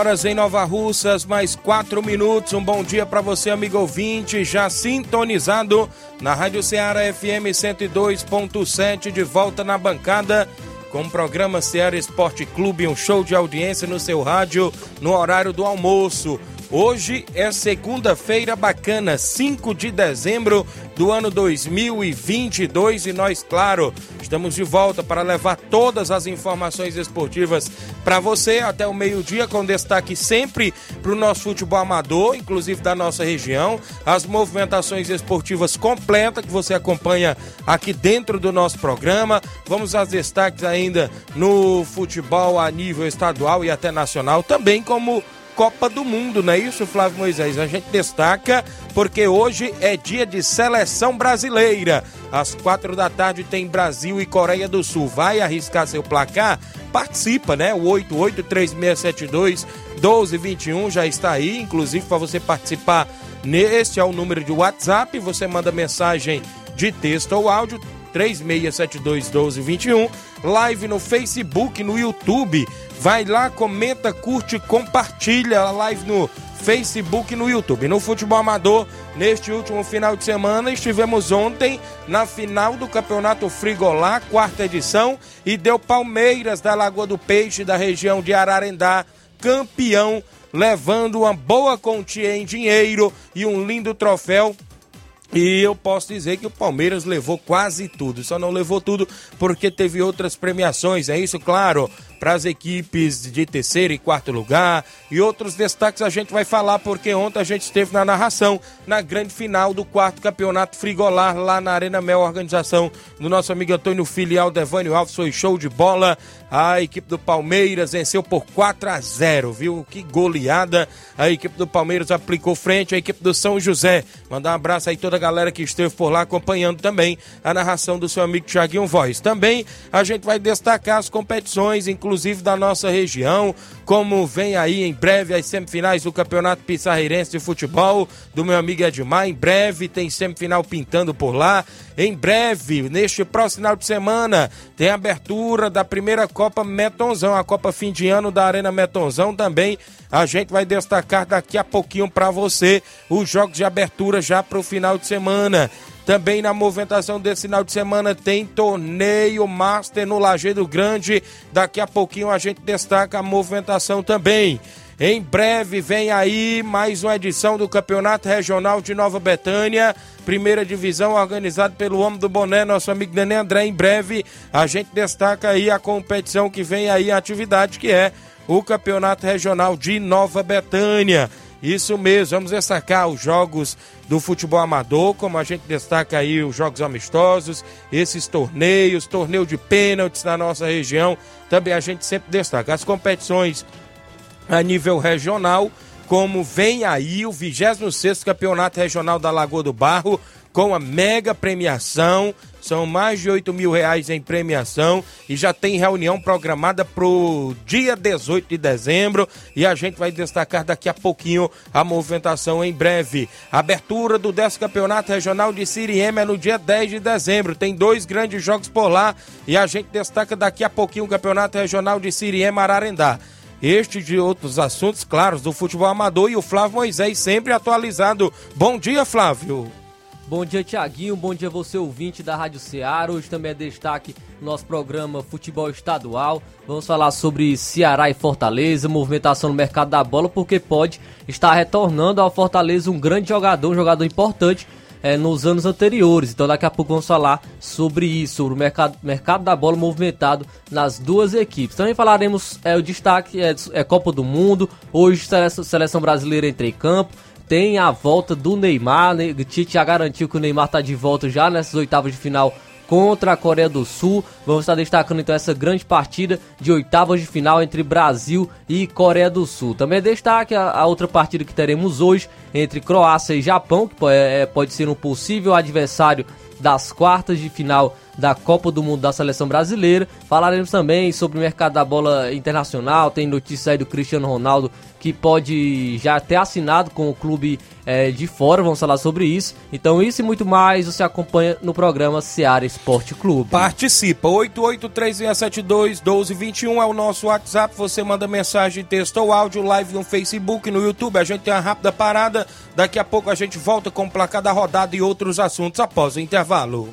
Horas em Nova Russas, mais 4 minutos. Um bom dia para você, amigo ouvinte, já sintonizado na Rádio Ceará FM 102.7, de volta na bancada com o programa Ceará Esporte Clube, um show de audiência no seu rádio no horário do almoço. Hoje é segunda-feira bacana, 5 de dezembro do ano 2022 e nós, claro, estamos de volta para levar todas as informações esportivas para você até o meio-dia, com destaque sempre para o nosso futebol amador, inclusive da nossa região, as movimentações esportivas completas que você acompanha aqui dentro do nosso programa. Vamos aos destaques ainda no futebol a nível estadual e até nacional, também como Copa do Mundo, não é isso, Flávio Moisés? A gente destaca porque hoje é dia de seleção brasileira. Às quatro da tarde tem Brasil e Coreia do Sul. Vai arriscar seu placar? Participa, né? O 883672 1221 já está aí, inclusive para você participar. Neste é o número de WhatsApp. Você manda mensagem de texto ou áudio 36721221, live no Facebook, no YouTube. Vai lá, comenta, curte, compartilha a live no Facebook e no YouTube. No futebol amador, neste último final de semana, estivemos ontem na final do Campeonato Frigolá, quarta edição, e deu Palmeiras da Lagoa do Peixe, da região de Ararendá, campeão, levando uma boa quantia em dinheiro e um lindo troféu. E eu posso dizer que o Palmeiras levou quase tudo, só não levou tudo porque teve outras premiações, é isso, claro para as equipes de terceiro e quarto lugar e outros destaques a gente vai falar porque ontem a gente esteve na narração na grande final do quarto campeonato frigolar lá na Arena Mel, organização do nosso amigo Antônio Filial Devânio Alves, foi show de bola. A equipe do Palmeiras venceu por 4 a 0, viu? Que goleada. A equipe do Palmeiras aplicou frente à equipe do São José. Mandar um abraço aí toda a galera que esteve por lá acompanhando também a narração do seu amigo Thiaguinho Voz. Também a gente vai destacar as competições, inclusive inclusive da nossa região, como vem aí em breve as semifinais do Campeonato Pissarreirense de Futebol, do meu amigo Edmar. Em breve tem semifinal pintando por lá. Em breve, neste próximo final de semana, tem abertura da primeira Copa Metonzão, a Copa Fim de Ano da Arena Metonzão também. A gente vai destacar daqui a pouquinho para você os jogos de abertura já para o final de semana. Também na movimentação desse final de semana tem torneio Master no Lajeado Grande. Daqui a pouquinho a gente destaca a movimentação também. Em breve vem aí mais uma edição do Campeonato Regional de Nova Betânia, primeira divisão organizado pelo Homem do Boné, nosso amigo Nenê André. Em breve a gente destaca aí a competição que vem aí, a atividade que é o Campeonato Regional de Nova Betânia. Isso mesmo, vamos destacar os jogos do futebol amador, como a gente destaca aí os jogos amistosos, esses torneios, torneio de pênaltis na nossa região, também a gente sempre destaca. As competições a nível regional, como vem aí o 26º Campeonato Regional da Lagoa do Barro, com a mega premiação são mais de 8 mil reais em premiação e já tem reunião programada para o dia 18 de dezembro e a gente vai destacar daqui a pouquinho a movimentação em breve. Abertura do 10 Campeonato Regional de Siriema é no dia 10 de dezembro. Tem dois grandes jogos por lá e a gente destaca daqui a pouquinho o Campeonato Regional de Siriema Ararendá. Este de outros assuntos, claros, do futebol amador e o Flávio Moisés sempre atualizado. Bom dia, Flávio. Bom dia, Tiaguinho. Bom dia, você ouvinte da Rádio Ceará. Hoje também é destaque no nosso programa Futebol Estadual. Vamos falar sobre Ceará e Fortaleza, movimentação no mercado da bola, porque pode estar retornando ao Fortaleza um grande jogador, um jogador importante é, nos anos anteriores. Então daqui a pouco vamos falar sobre isso, sobre o mercado, mercado da bola movimentado nas duas equipes. Também falaremos é, o destaque é, é Copa do Mundo, hoje seleção, seleção brasileira entra em campo. Tem a volta do Neymar, né? o Tite já garantiu que o Neymar está de volta já nessas oitavas de final contra a Coreia do Sul. Vamos estar destacando então essa grande partida de oitavas de final entre Brasil e Coreia do Sul. Também destaque a, a outra partida que teremos hoje entre Croácia e Japão, que pode, é, pode ser um possível adversário das quartas de final da Copa do Mundo da Seleção Brasileira. Falaremos também sobre o mercado da bola internacional. Tem notícia aí do Cristiano Ronaldo que pode já ter assinado com o clube é, de fora. Vamos falar sobre isso. Então, isso e muito mais você acompanha no programa Seara Esporte Clube. Participa. 8836721221 é o nosso WhatsApp. Você manda mensagem, texto ou áudio, live no Facebook, no YouTube. A gente tem uma rápida parada. Daqui a pouco a gente volta com o placar da rodada e outros assuntos após o intervalo.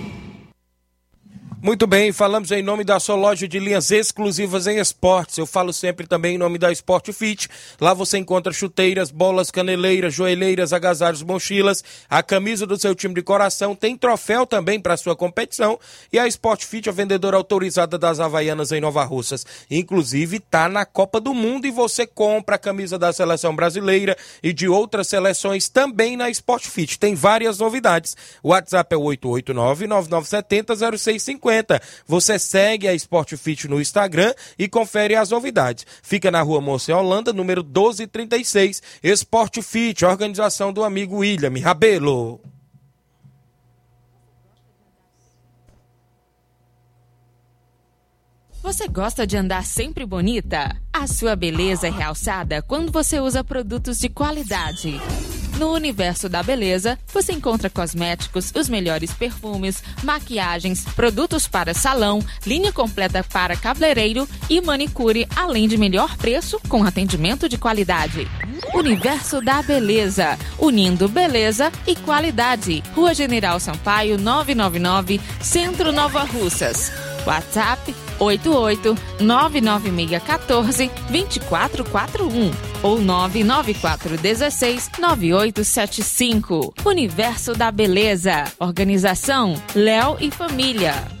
Muito bem, falamos em nome da sua loja de linhas exclusivas em esportes. Eu falo sempre também em nome da Sport Fit. Lá você encontra chuteiras, bolas, caneleiras, joelheiras, agasalhos, mochilas, a camisa do seu time de coração. Tem troféu também para sua competição. E a Sport Fit, a vendedora autorizada das Havaianas em Nova Russas. Inclusive, tá na Copa do Mundo e você compra a camisa da seleção brasileira e de outras seleções também na Sport Fit. Tem várias novidades. O WhatsApp é 889 9970 0650 você segue a Sport Fit no Instagram e confere as novidades. Fica na rua Moça Holanda, número 1236, Sport Fit, organização do amigo William Rabelo. Você gosta de andar sempre bonita? A sua beleza é realçada quando você usa produtos de qualidade. No universo da beleza, você encontra cosméticos, os melhores perfumes, maquiagens, produtos para salão, linha completa para cabeleireiro e manicure, além de melhor preço com atendimento de qualidade. Universo da Beleza, unindo beleza e qualidade. Rua General Sampaio, 999, Centro Nova Russas. WhatsApp 88 99614 2441 ou 99416 9875. Universo da Beleza. Organização Léo e Família.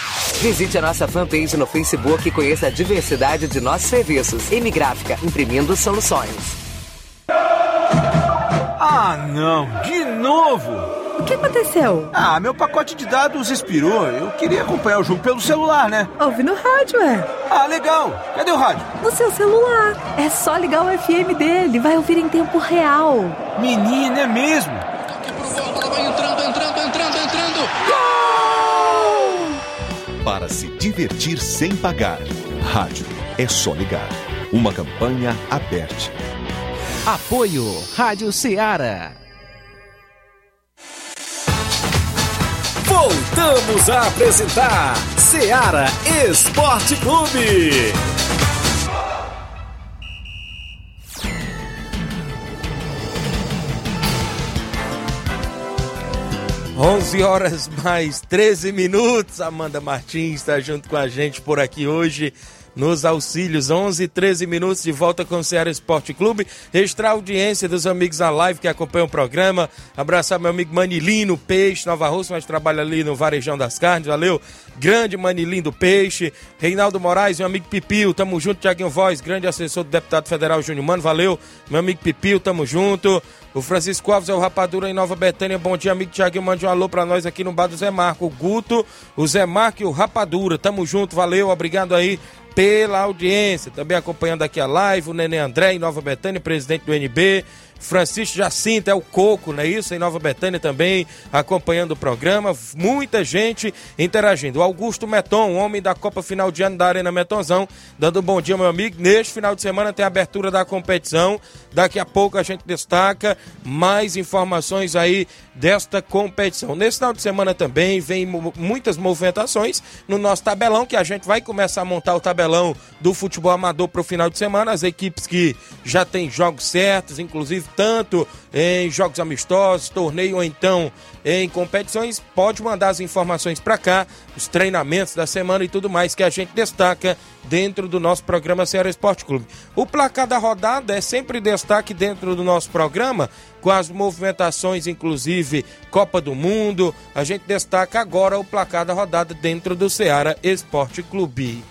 Visite a nossa fanpage no Facebook e conheça a diversidade de nossos serviços. M Gráfica, imprimindo soluções. Ah, não, de novo! O que aconteceu? Ah, meu pacote de dados expirou. Eu queria acompanhar o jogo pelo celular, né? Ouve no rádio, é. Ah, legal. Cadê o rádio? No seu celular. É só ligar o FM dele, vai ouvir em tempo real. Menina, é mesmo? Para se divertir sem pagar. Rádio é só ligar. Uma campanha aberta. Apoio Rádio Ceará. Voltamos a apresentar Seara Esporte Clube. 11 horas mais 13 minutos. Amanda Martins está junto com a gente por aqui hoje nos auxílios. 11 13 minutos de volta com o Ceará Esporte Clube. Extra audiência dos amigos da live que acompanham o programa. Abraçar meu amigo Manilino Peixe, Nova Rússia, mas trabalha ali no Varejão das Carnes. Valeu, grande Manilino do Peixe. Reinaldo Moraes, meu amigo Pipio, tamo junto. Tiaguinho Voz, grande assessor do deputado federal Júnior Mano. Valeu, meu amigo Pipio, tamo junto. O Francisco Alves é o Rapadura em Nova Betânia. Bom dia, amigo Tiaguinho. Mande um alô pra nós aqui no bar do Zé Marco. O Guto, o Zé Marco e o Rapadura. Tamo junto, valeu, obrigado aí pela audiência. Também acompanhando aqui a live, o Nenê André em Nova Betânia, presidente do NB. Francisco Jacinto é o Coco, não é isso? Em Nova Betânia também, acompanhando o programa. Muita gente interagindo. Augusto Meton, homem da Copa Final de Ano da Arena Metonzão, dando um bom dia, meu amigo. Neste final de semana tem a abertura da competição. Daqui a pouco a gente destaca mais informações aí desta competição. Nesse final de semana também vem muitas movimentações no nosso tabelão, que a gente vai começar a montar o tabelão do futebol amador para o final de semana. As equipes que já têm jogos certos, inclusive tanto em jogos amistosos, torneio ou então em competições, pode mandar as informações para cá, os treinamentos da semana e tudo mais que a gente destaca dentro do nosso programa Ceará Esporte Clube. O placar da rodada é sempre destaque dentro do nosso programa, com as movimentações, inclusive Copa do Mundo. A gente destaca agora o placar da rodada dentro do Ceará Esporte Clube.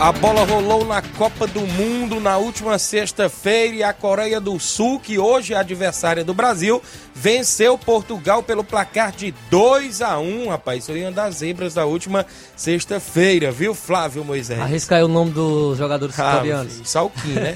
A bola rolou na Copa do Mundo na última sexta-feira e a Coreia do Sul, que hoje é adversária do Brasil, venceu Portugal pelo placar de 2 a 1 rapaz. Isso foi uma das zebras da última sexta-feira, viu, Flávio Moisés? Arrisca aí o nome dos jogadores Ah, coreanos. Só o Kim, né?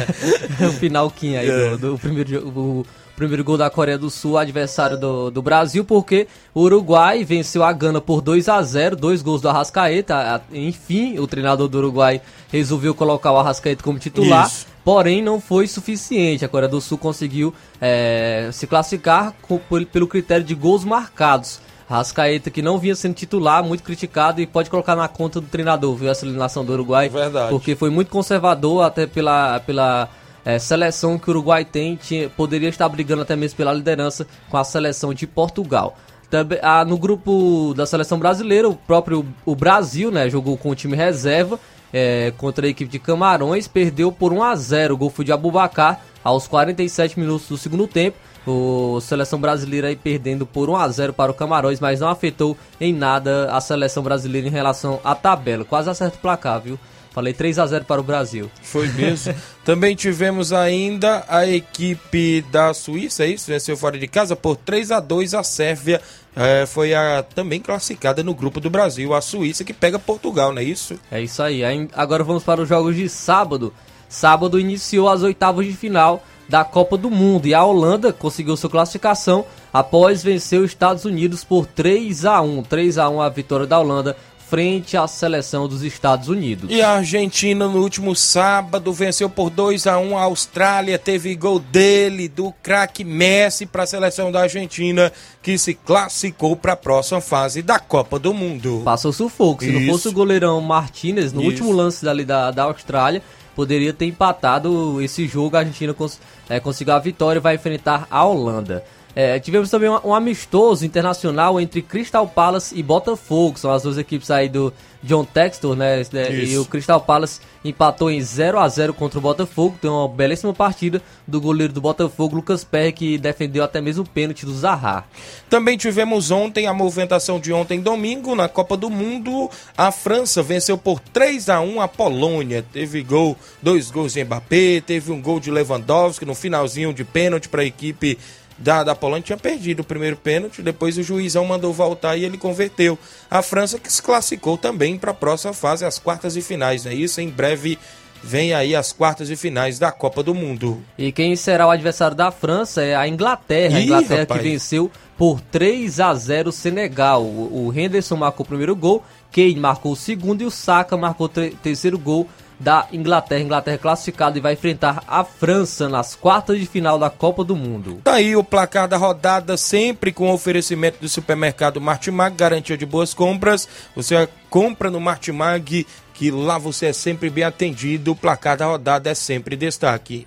o final Kim aí É. do, do primeiro, jo- o primeiro gol da Coreia do Sul, adversário do, do Brasil, porque o Uruguai venceu a Gana por 2 a 0 dois gols do Arrascaeta. Enfim, o treinador do Uruguai resolveu colocar o Arrascaeta como titular. Isso. Porém, não foi suficiente. A Coreia do Sul conseguiu é, se classificar com- pelo critério de gols marcados. Rascaeta, que não vinha sendo titular, muito criticado e pode colocar na conta do treinador, viu? Essa eliminação do Uruguai. Verdade. Porque foi muito conservador, até pela, pela é, seleção que o Uruguai tem. Tinha, poderia estar brigando até mesmo pela liderança com a seleção de Portugal. Também, ah, no grupo da seleção brasileira, o próprio o Brasil né, jogou com o time reserva é, contra a equipe de Camarões, perdeu por 1 a 0 O gol foi de Abubacar aos 47 minutos do segundo tempo. O seleção brasileira aí perdendo por 1 a 0 para o Camarões, mas não afetou em nada a seleção brasileira em relação à tabela. Quase acerta o placar, viu? Falei 3 a 0 para o Brasil. Foi mesmo. Também tivemos ainda a equipe da Suíça, é isso? Venceu fora de casa por 3 a 2 a Sérvia. eh, foi a também classificada no grupo do Brasil, a Suíça, que pega Portugal, não é isso? É isso aí. Aí, Agora vamos para os jogos de sábado. Sábado iniciou as oitavas de final da Copa do Mundo e a Holanda conseguiu sua classificação após vencer os Estados Unidos por 3 a 1. 3 a 1 a vitória da Holanda frente à seleção dos Estados Unidos. E a Argentina no último sábado venceu por 2 a 1 a Austrália, teve gol dele, do craque Messi para a seleção da Argentina, que se classificou para a próxima fase da Copa do Mundo. Passou sufoco. Se não Isso. fosse o goleirão Martinez, no Isso. último lance dali da, da Austrália, poderia ter empatado esse jogo. A Argentina cons é, conseguiu a vitória e vai enfrentar a Holanda. É, tivemos também um, um amistoso internacional entre Crystal Palace e Botafogo. São as duas equipes aí do John Textor, né? Né, E Isso. o Crystal Palace empatou em 0 a 0 contra o Botafogo. Tem uma belíssima partida do goleiro do Botafogo, Lucas Perry, que defendeu até mesmo o pênalti do Zaha. Também tivemos ontem a movimentação de ontem domingo na Copa do Mundo. A França venceu por 3 a 1 a Polônia. Teve gol, dois gols de Mbappé, teve um gol de Lewandowski no finalzinho de pênalti para a equipe da, da Polônia. Tinha perdido o primeiro pênalti, depois o juizão mandou voltar e ele converteu. A França que se classificou também para a próxima fase, as quartas e finais, é isso? Em breve vem aí as quartas e finais da Copa do Mundo. E quem será o adversário da França é a Inglaterra. a Ih, Inglaterra rapaz. que venceu por 3 a 0 o Senegal. O, Henderson marcou o primeiro gol, Kane marcou o segundo e o Saka marcou o terceiro gol da Inglaterra. Inglaterra classificada e vai enfrentar a França nas quartas de final da Copa do Mundo. Tá aí o placar da rodada, sempre com oferecimento do supermercado Martimag, garantia de boas compras. Você compra no Martimag, que lá você é sempre bem atendido. O placar da rodada é sempre destaque.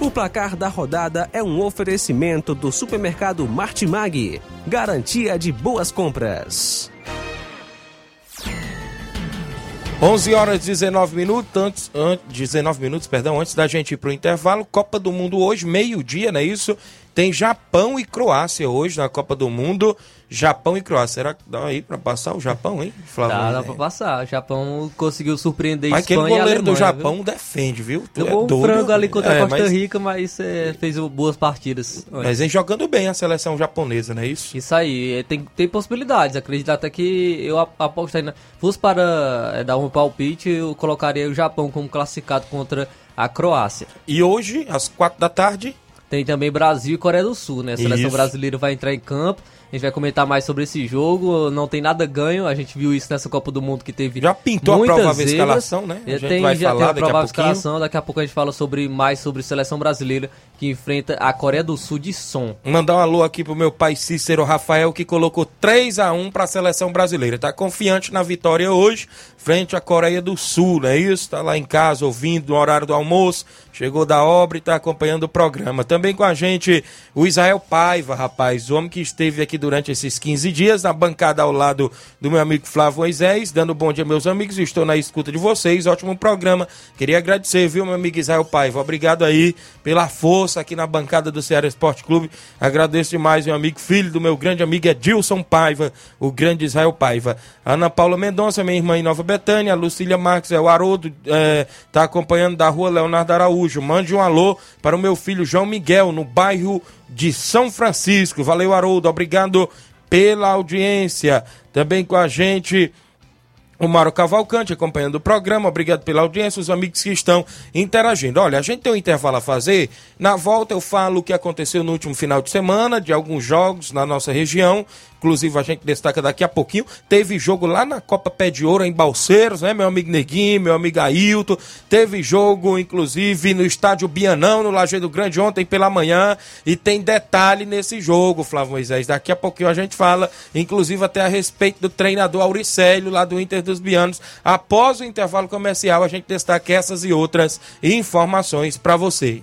O placar da rodada é um oferecimento do supermercado Martimag. Garantia de boas compras. 11 horas e 19 minutos, antes, an- 19 minutos, perdão, antes da gente ir pro intervalo, Copa do Mundo hoje, meio-dia, não é isso? Tem Japão e Croácia hoje na Copa do Mundo. Japão e Croácia. Será que dá aí pra passar o Japão, hein, Flávio? Dá, dá pra passar. O Japão conseguiu surpreender Mas aquele Espanha e goleiro do Japão viu? defende, viu? Tu é Jogou um doido. frango ali contra É, a Costa mas- Rica, mas é, fez boas partidas. Mas vem jogando bem a seleção japonesa, não é isso? Isso aí, é, tem, tem possibilidades. Acredito até que eu ap- aposto ainda. Fosse para é, dar um palpite, eu colocaria o Japão como classificado contra a Croácia. E hoje, às quatro da tarde, Tem também Brasil e Coreia do Sul, né? A seleção Isso. brasileira vai entrar em campo. A gente vai comentar mais sobre esse jogo. Não tem nada ganho. A gente viu isso nessa Copa do Mundo que teve. Já pintou a muitas provável zebras. escalação, né? A gente tem, vai já falar tem a daqui a provável escalação. Daqui a pouco a gente fala sobre mais sobre seleção brasileira que enfrenta a Coreia do Sul de som. Mandar um alô aqui pro meu pai Cícero Rafael, que colocou 3 a 1 para a seleção brasileira. Tá confiante na vitória hoje, frente à Coreia do Sul, não é isso? Tá lá em casa ouvindo no horário do almoço, chegou da obra e tá acompanhando o programa. Também com a gente o Israel Paiva, rapaz, o homem que esteve aqui durante esses 15 dias na bancada ao lado do meu amigo Flávio Moisés, dando bom dia meus amigos, estou na escuta de vocês, ótimo programa. Queria agradecer, viu, meu amigo Israel Paiva, obrigado aí pela força aqui na bancada do Ceará Esporte Clube. Agradeço demais, meu amigo, filho do meu grande amigo Edilson Paiva, o grande Israel Paiva. Ana Paula Mendonça, minha irmã em Nova Betânia, Lucília Marques, é o Haroldo, é, tá acompanhando da rua Leonardo Araújo. Mande um alô para o meu filho João Miguel, no bairro de São Francisco. Valeu, Haroldo, obrigado pela audiência. Também com a gente. O Mauro Cavalcante acompanhando o programa, obrigado pela audiência, os amigos que estão interagindo. Olha, a gente tem um intervalo a fazer. Na volta eu falo o que aconteceu no último final de semana, de alguns jogos na nossa região. Inclusive, a gente destaca daqui a pouquinho. Teve jogo lá na Copa Pé de Ouro, em Balseiros, né? Meu amigo Neguinho, meu amigo Ailton. Teve jogo, inclusive, no estádio Bianão, no Lajeado Grande, ontem pela manhã. E tem detalhe nesse jogo, Flávio Moisés. Daqui a pouquinho a gente fala, inclusive, até a respeito do treinador Auricélio, lá do Inter dos Bianos. Após o intervalo comercial, a gente destaca essas e outras informações para você.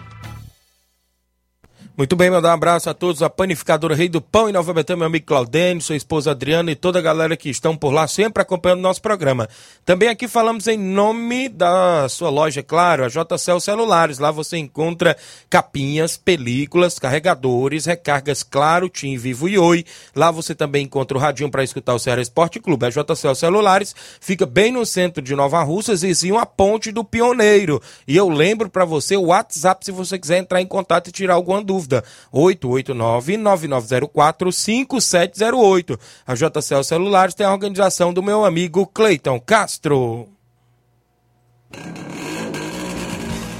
Muito bem, mandar um abraço a todos, a panificadora Rei do Pão em Nova Betânia, meu amigo Claudênio, sua esposa Adriana e toda a galera que estão por lá, sempre acompanhando o nosso programa. Também aqui falamos em nome da sua loja, claro, a JCL Celulares. Lá você encontra capinhas, películas, carregadores, recargas, claro, Tim Vivo e Oi. Lá você também encontra o radinho para escutar o Ceará Esporte Clube. A JCL Celulares fica bem no centro de Nova Russas, vizinho a Ponte do Pioneiro. E eu lembro para você o WhatsApp se você quiser entrar em contato e tirar alguma dúvida. 889-9904-5708. A JCL Celulares tem a organização do meu amigo Cleiton Castro.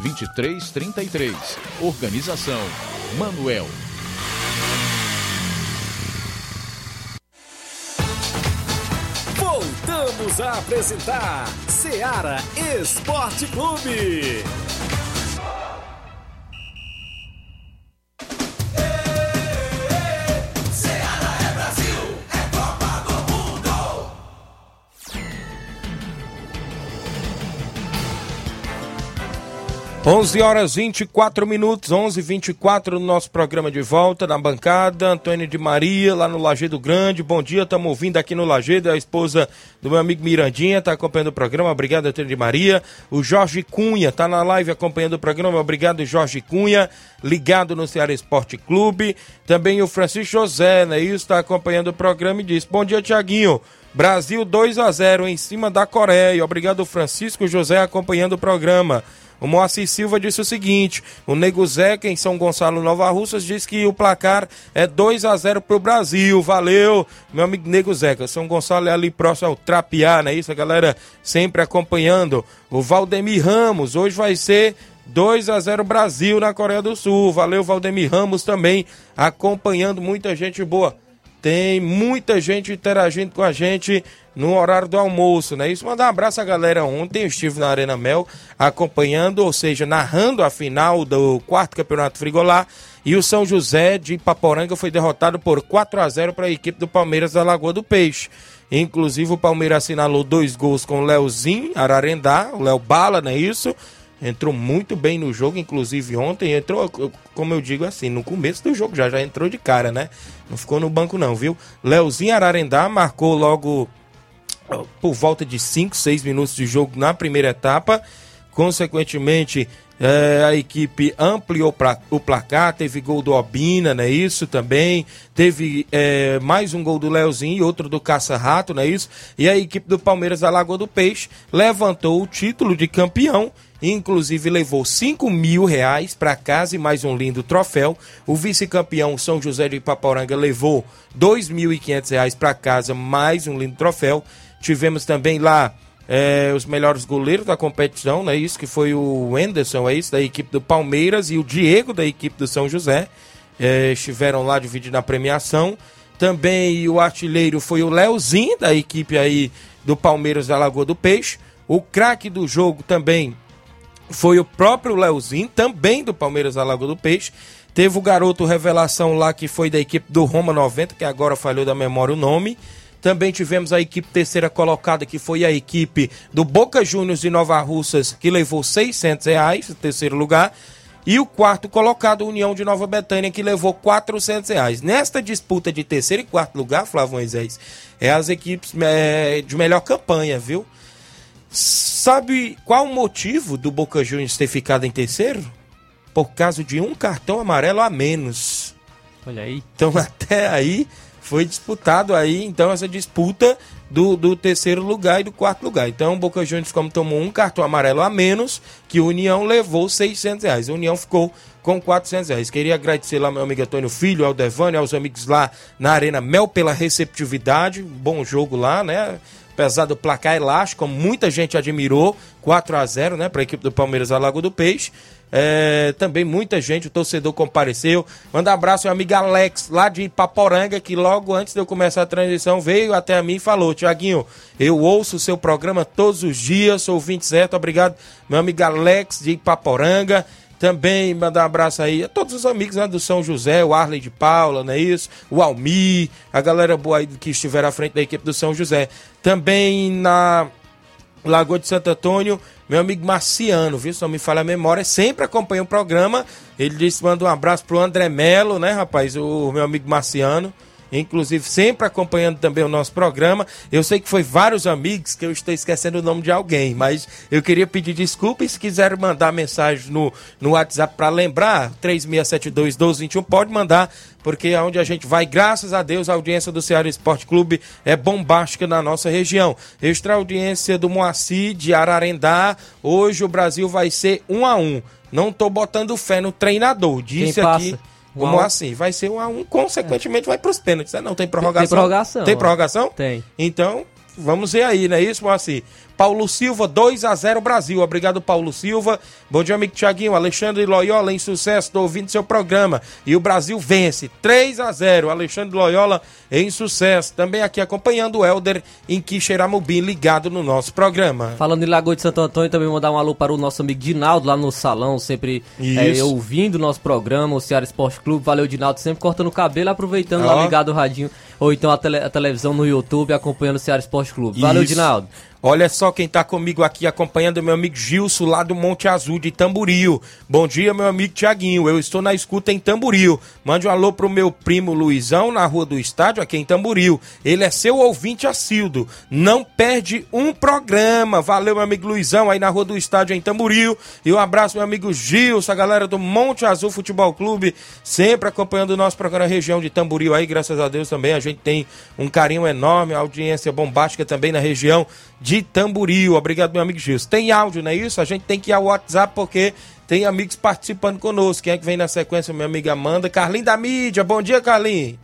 2333. Organização Manuel. Voltamos a apresentar Seara Esporte Clube. 11 horas 24 minutos, 11 24 no nosso programa de volta na bancada. Antônio de Maria, lá no Lagedo Grande. Bom dia, estamos ouvindo aqui no Lagedo. A esposa do meu amigo Mirandinha está acompanhando o programa. Obrigado, Antônio de Maria. O Jorge Cunha está na live acompanhando o programa. Obrigado, Jorge Cunha, ligado no Ceará Esporte Clube. Também o Francisco José, né? Está acompanhando o programa e diz: Bom dia, Tiaguinho. Brasil 2 a 0 em cima da Coreia. Obrigado, Francisco José, acompanhando o programa. O Moacir Silva disse o seguinte: o Nego Zeca, em São Gonçalo, Nova Russas, diz que o placar é 2 a 0 pro Brasil. Valeu, meu amigo Nego Zeca. São Gonçalo é ali próximo ao Trapiá, não é isso? A galera sempre acompanhando. O Valdemir Ramos, hoje vai ser 2 a 0 Brasil na Coreia do Sul. Valeu, Valdemir Ramos também acompanhando muita gente boa. Tem muita gente interagindo com a gente no horário do almoço, né? Isso, mandar um abraço à galera ontem. Eu estive na Arena Mel acompanhando, ou seja, narrando a final do quarto campeonato Frigolá. E o São José de Paporanga foi derrotado por 4 a 0 para a equipe do Palmeiras da Lagoa do Peixe. Inclusive, o Palmeiras assinalou dois gols com o Leozinho Ararendá, o Léo Bala, não é isso? Entrou muito bem no jogo, inclusive ontem entrou, como eu digo assim, no começo do jogo já, já entrou de cara, né? Não ficou no banco não, viu? Leozinho Ararendá marcou logo por volta de 5, 6 minutos de jogo na primeira etapa. Consequentemente, é, a equipe ampliou pra, o placar, teve gol do Obina, não é isso também? Teve é, mais um gol do Leozinho e outro do Caça-Rato, não é isso? E a equipe do Palmeiras da Lagoa do Peixe levantou o título de campeão inclusive levou 5 mil reais para casa e mais um lindo troféu. O vice-campeão São José de Ipaporanga levou 2.500 reais para casa, mais um lindo troféu. Tivemos também lá é, os melhores goleiros da competição, não é isso? Que foi o Anderson, é isso, da equipe do Palmeiras e o Diego da equipe do São José. É, estiveram lá dividindo a premiação. Também o artilheiro foi o Leozinho, da equipe aí do Palmeiras da Lagoa do Peixe. O craque do jogo também foi o próprio Leozinho, também do Palmeiras da Lagoa do Peixe. Teve o garoto revelação lá que foi da equipe do Roma 90, que agora falhou da memória o nome. Também tivemos a equipe terceira colocada, que foi a equipe do Boca Juniors de Nova Russas, que levou 600 reais, terceiro lugar. E o quarto colocado, União de Nova Betânia, que levou 400 reais. Nesta disputa de terceiro e quarto lugar, Flávio Moisés, é as equipes é, de melhor campanha, viu? Sabe qual o motivo do Boca Juniors ter ficado em terceiro? Por causa de um cartão amarelo a menos. Olha aí. Então até aí foi disputado aí, então, essa disputa do, do terceiro lugar e do quarto lugar. Então, o Boca Juniors, como tomou um cartão amarelo a menos, que o União levou 600 reais. A União ficou com 400 reais. Queria agradecer lá meu amigo Antônio Filho, ao Devânio, aos amigos lá na Arena Mel pela receptividade. Bom jogo lá, né? Apesar do placar elástico, como muita gente admirou, 4 a 0 né, para a equipe do Palmeiras da Lagoa do Peixe. É, também muita gente, o torcedor compareceu. Manda um abraço ao amigo Alex, lá de Ipaporanga, que logo antes de eu começar a transição veio até a mim e falou: Tiaguinho, eu ouço o seu programa todos os dias, sou ouvinte certo, obrigado, meu amigo Alex de Ipaporanga. Também mandar um abraço aí a todos os amigos né, do São José, o Arley de Paula, não é isso? O Almi, a galera boa aí que estiver à frente da equipe do São José. Também na Lagoa de Santo Antônio, meu amigo Marciano, viu? Não me falha a memória, sempre acompanha o programa. Ele disse: manda um abraço pro André Melo, né, rapaz? O meu amigo Marciano. Inclusive sempre acompanhando também o nosso programa. Eu sei que foi vários amigos que eu estou esquecendo o nome de alguém, mas eu queria pedir desculpa e se quiser mandar mensagem no, no WhatsApp para lembrar, 3672-1221, pode mandar, porque é onde a gente vai, graças a Deus, a audiência do Ceará Esporte Clube é bombástica na nossa região. Extra audiência do Moacir de Ararendá, hoje o Brasil vai ser um a um. Não tô botando fé no treinador, disse aqui. Como um? assim? Vai ser um a um, consequentemente vai para os pênaltis. né? Não tem prorrogação. Tem prorrogação, Tem prorrogação? Tem. Então, vamos ver aí, não é isso, Moacir? Paulo Silva, 2 a 0 Brasil. Obrigado, Paulo Silva. Bom dia, amigo Tiaguinho. Alexandre Loyola em sucesso. Estou ouvindo seu programa. E o Brasil vence. 3 a 0 Alexandre Loyola em sucesso. Também aqui acompanhando o Helder em Quixeramobim, ligado no nosso programa. Falando em Lagoa de Santo Antônio, também mandar um alô para o nosso amigo Dinaldo lá no salão, sempre é, ouvindo o nosso programa, o Ceará Esporte Clube. Valeu, Dinaldo, sempre cortando o cabelo, aproveitando Ó. lá ligado o radinho, ou então a, tele- a televisão no YouTube, acompanhando o Ceará Esporte Clube. Valeu, Isso. Dinaldo. Olha só quem tá comigo aqui acompanhando, meu amigo Gilson, lá do Monte Azul, de Tamboril. Bom dia, meu amigo Tiaguinho. Eu estou na escuta em Tamboril. Mande um alô pro meu primo Luizão, na rua do estádio, aqui em Tamboril. Ele é seu ouvinte assíduo. Não perde um programa. Valeu, meu amigo Luizão, aí na rua do estádio em Tamboril. E um abraço, meu amigo Gilson, a galera do Monte Azul Futebol Clube, sempre acompanhando o nosso programa região de Tamboril aí, graças a Deus também. A gente tem um carinho enorme, audiência bombástica também na região de Tamboril. Obrigado, meu amigo Gilson. Tem áudio, não é isso? A gente tem que ir ao WhatsApp porque tem amigos participando conosco. Quem é que vem na sequência? Minha amiga Amanda. Carlinho da mídia. Bom dia, Carlinho.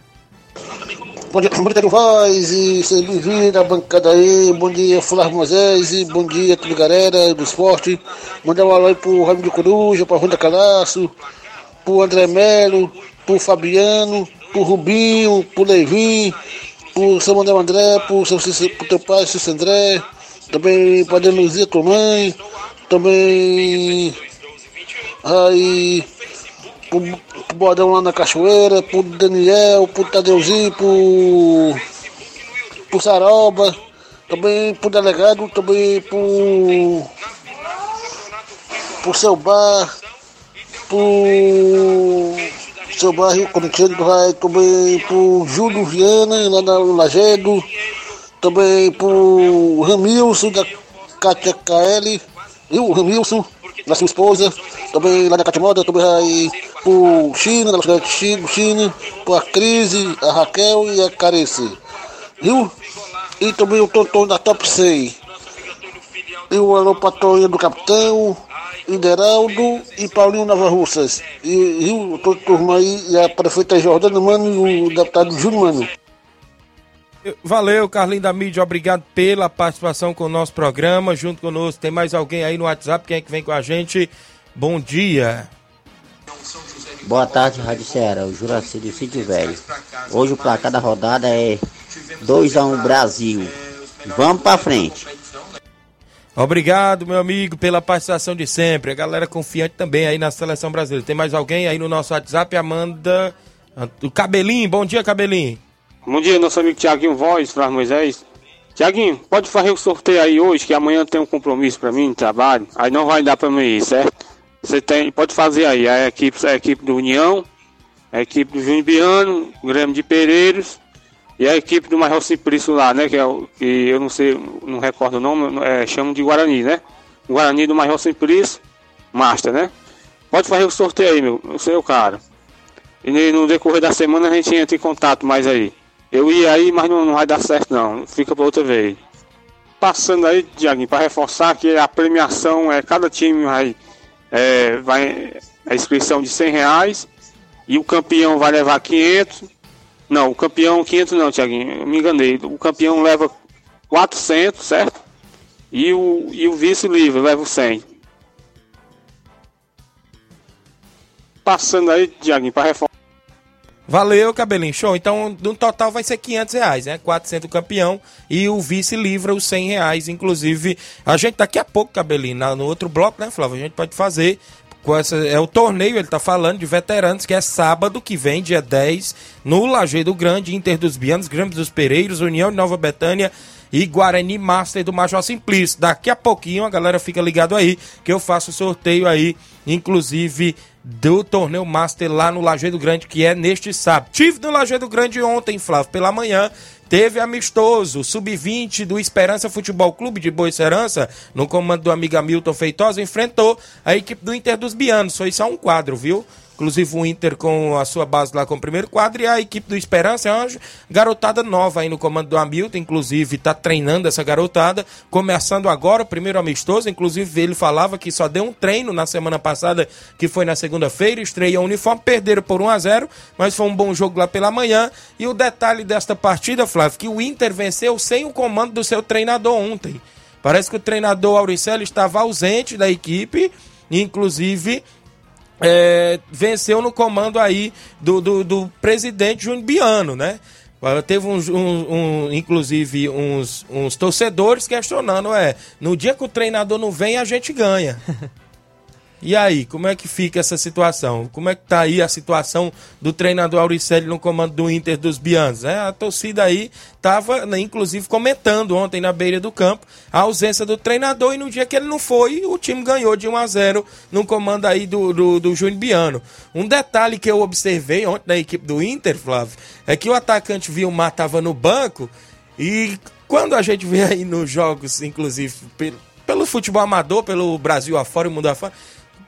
Bom dia, dia, Pedro Voz, e seja bem-vindo à bancada aí. Bom dia, Flávio Moisés, e bom dia, tudo galera do esporte. Mandar um alô aí pro Raimundo Coruja, pro Ronda Calaço, pro André Melo, pro Fabiano, pro Rubinho, pro Levin, pro São Manuel André, pro, seu, pro teu pai, Cícero André, também pra Denuzia, tua mãe, também aí pro, pro Bodão lá na Cachoeira, pro Daniel, pro Tadeuzinho, pro, pro Saroba, também pro delegado, também pro, pro seu bar, pro seu Rio Corintiano, vai também pro Júlio Viana, lá na Lagedo, também pro Ramilson da Cátia KL, e o Ramilson, da sua esposa, também lá da Cátia Moda, também vai pro China, da Localidade de China, China, pro a Crise, a Raquel e a Carice, viu? E também o Tonton da Top 100. E o alô Toninho do Capitão, Ideraldo e Paulinho Nova Russas. E, e o toda a turma aí, e a prefeita Jordana Mano e o deputado Júnior Mano. Valeu, Carlinho da mídia. Obrigado pela participação com o nosso programa. Junto conosco, tem mais alguém aí no WhatsApp? Quem é que vem com a gente? Bom dia. Boa tarde, Rádio Ceará, o Juraci do Sítio Velho. Hoje o placar da rodada é 2x1 Brasil. Vamos pra frente. Obrigado, meu amigo, pela participação de sempre. A galera confiante também aí na seleção brasileira. Tem mais alguém aí no nosso WhatsApp? Amanda. O Cabelinho, bom dia, Cabelinho. Bom dia, nosso amigo Tiaguinho Voz, Flávio Moisés. Tiaguinho, pode fazer o sorteio aí hoje, que amanhã tem um compromisso pra mim, trabalho. Aí não vai dar pra mim ir, certo? Você tem, pode fazer aí. A equipe, a equipe do União, a equipe do Júnior Biano, o Grêmio de Pereiros e a equipe do Major Simplício lá, né? Que, é que eu não sei, não recordo o nome, é, chamam de Guarani, né? Guarani do Major Simplício, Master, né? Pode fazer o sorteio aí, meu, o cara. E no decorrer da semana a gente entra em contato mais aí. Eu ia aí, mas não, não vai dar certo não. Fica pra outra vez. Passando aí, Diaguinho, para reforçar que a premiação é cada time vai, é, vai a inscrição de 100 reais e o campeão vai levar 500. Não, o campeão 500 não, Tiaguinho, me enganei. O campeão leva 400, certo? E o, e o vice livre leva o 100. Passando aí, Tiaguinho, para reforçar. Valeu, Cabelinho. Show. Então, no total vai ser 500 reais, né? 400 o campeão e o vice livra os 100 reais. Inclusive, a gente daqui a pouco, Cabelinho, no outro bloco, né, Flávio? A gente pode fazer. Com essa- é o torneio, ele tá falando de veteranos, que é sábado que vem, dia 10, no Lajeado Grande, Inter dos Bianos, Grêmio dos Pereiros, União de Nova Betânia e Guarani Master do Major Simplício. Daqui a pouquinho a galera fica ligado aí que eu faço o sorteio aí, inclusive do torneio Master lá no Lajeado Grande, que é neste sábado. Tive no Lajeado Grande ontem, Flávio, pela manhã. Teve amistoso, sub-20 do Esperança Futebol Clube de Boa Esperança, no comando do amigo Hamilton Feitosa, enfrentou a equipe do Inter dos Bianos. Foi só um quadro, viu? Inclusive o Inter com a sua base lá com o primeiro quadro e a equipe do Esperança é uma garotada nova aí no comando do Hamilton, inclusive está treinando essa garotada, começando agora o primeiro amistoso, inclusive ele falava que só deu um treino na semana passada, que foi na segunda-feira, estreia o uniforme, perderam por 1 a 0 mas foi um bom jogo lá pela manhã. E o detalhe desta partida, Flávio, que o Inter venceu sem o comando do seu treinador ontem. Parece que o treinador Auricelli estava ausente da equipe, inclusive é, venceu no comando aí do, do, do presidente Júnior Biano, né? Teve um, um, inclusive uns, uns torcedores questionando, é, no dia que o treinador não vem, a gente ganha. E aí, como é que fica essa situação? Como é que tá aí a situação do treinador Auricelli no comando do Inter dos Bianos? É, a torcida aí estava, né, inclusive, comentando ontem na beira do campo a ausência do treinador e no dia que ele não foi, o time ganhou de 1 a 0 no comando aí do, do, do Júnior Biano. Um detalhe que eu observei ontem na equipe do Inter, Flávio, é que o atacante Vilmar estava no banco e quando a gente vê aí nos jogos, inclusive, pelo, pelo futebol amador, pelo Brasil afora e mundo afora,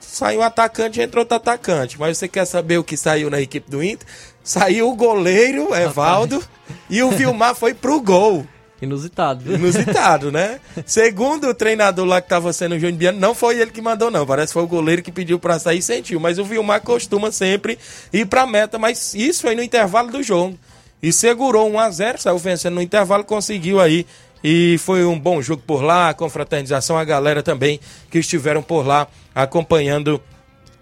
saiu um atacante entrou outro atacante. Mas você quer saber o que saiu na equipe do Inter? Saiu o goleiro, Evaldo, e o Vilmar foi pro gol. Inusitado, viu? Inusitado, né? Segundo o treinador lá que tava sendo o Júnior Biano, não foi ele que mandou, não. Parece que foi o goleiro que pediu pra sair e sentiu. Mas o Vilmar costuma sempre ir pra meta. Mas isso foi no intervalo do jogo. E segurou 1 a 0 saiu vencendo no intervalo, conseguiu aí e foi um bom jogo por lá, a confraternização, a galera também que estiveram por lá acompanhando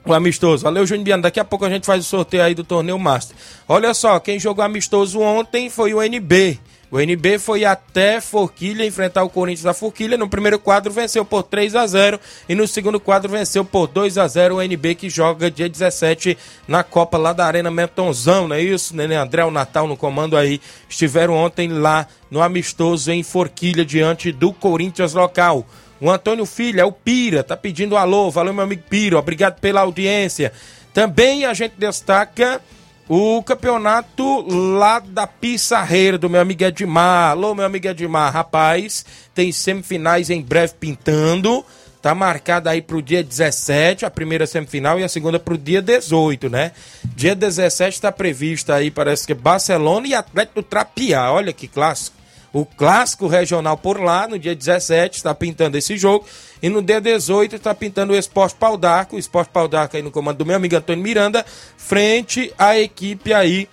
o amistoso. Valeu, Júnior Biano. Daqui a pouco a gente faz o sorteio aí do torneio Master. Olha só, quem jogou amistoso ontem foi o NB. O NB foi até Forquilha enfrentar o Corinthians da Forquilha. No primeiro quadro venceu por 3 a 0 e no segundo quadro venceu por 2 a 0 o NB que joga dia 17 na Copa lá da Arena Mentonzão, não é isso? Nenê André, o Natal no comando aí, estiveram ontem lá no amistoso em Forquilha diante do Corinthians local. O Antônio Filho, é o Pira, tá pedindo alô. Valeu, meu amigo Pira, obrigado pela audiência. Também a gente destaca o campeonato lá da Pissarreira, do meu amigo Edmar. Alô, meu amigo Edmar. Rapaz, tem semifinais em breve pintando. Tá marcada aí pro dia 17, a primeira semifinal, e a segunda pro dia 18, né? Dia 17 está prevista aí, parece que Barcelona e Atlético Trapiá. Olha que clássico. O clássico regional por lá, no dia 17, está pintando esse jogo. E no dia 18 está pintando o Esporte Pau d'Arco. O Esporte Pau d'Arco aí no comando do meu amigo Antônio Miranda, frente à equipe aí,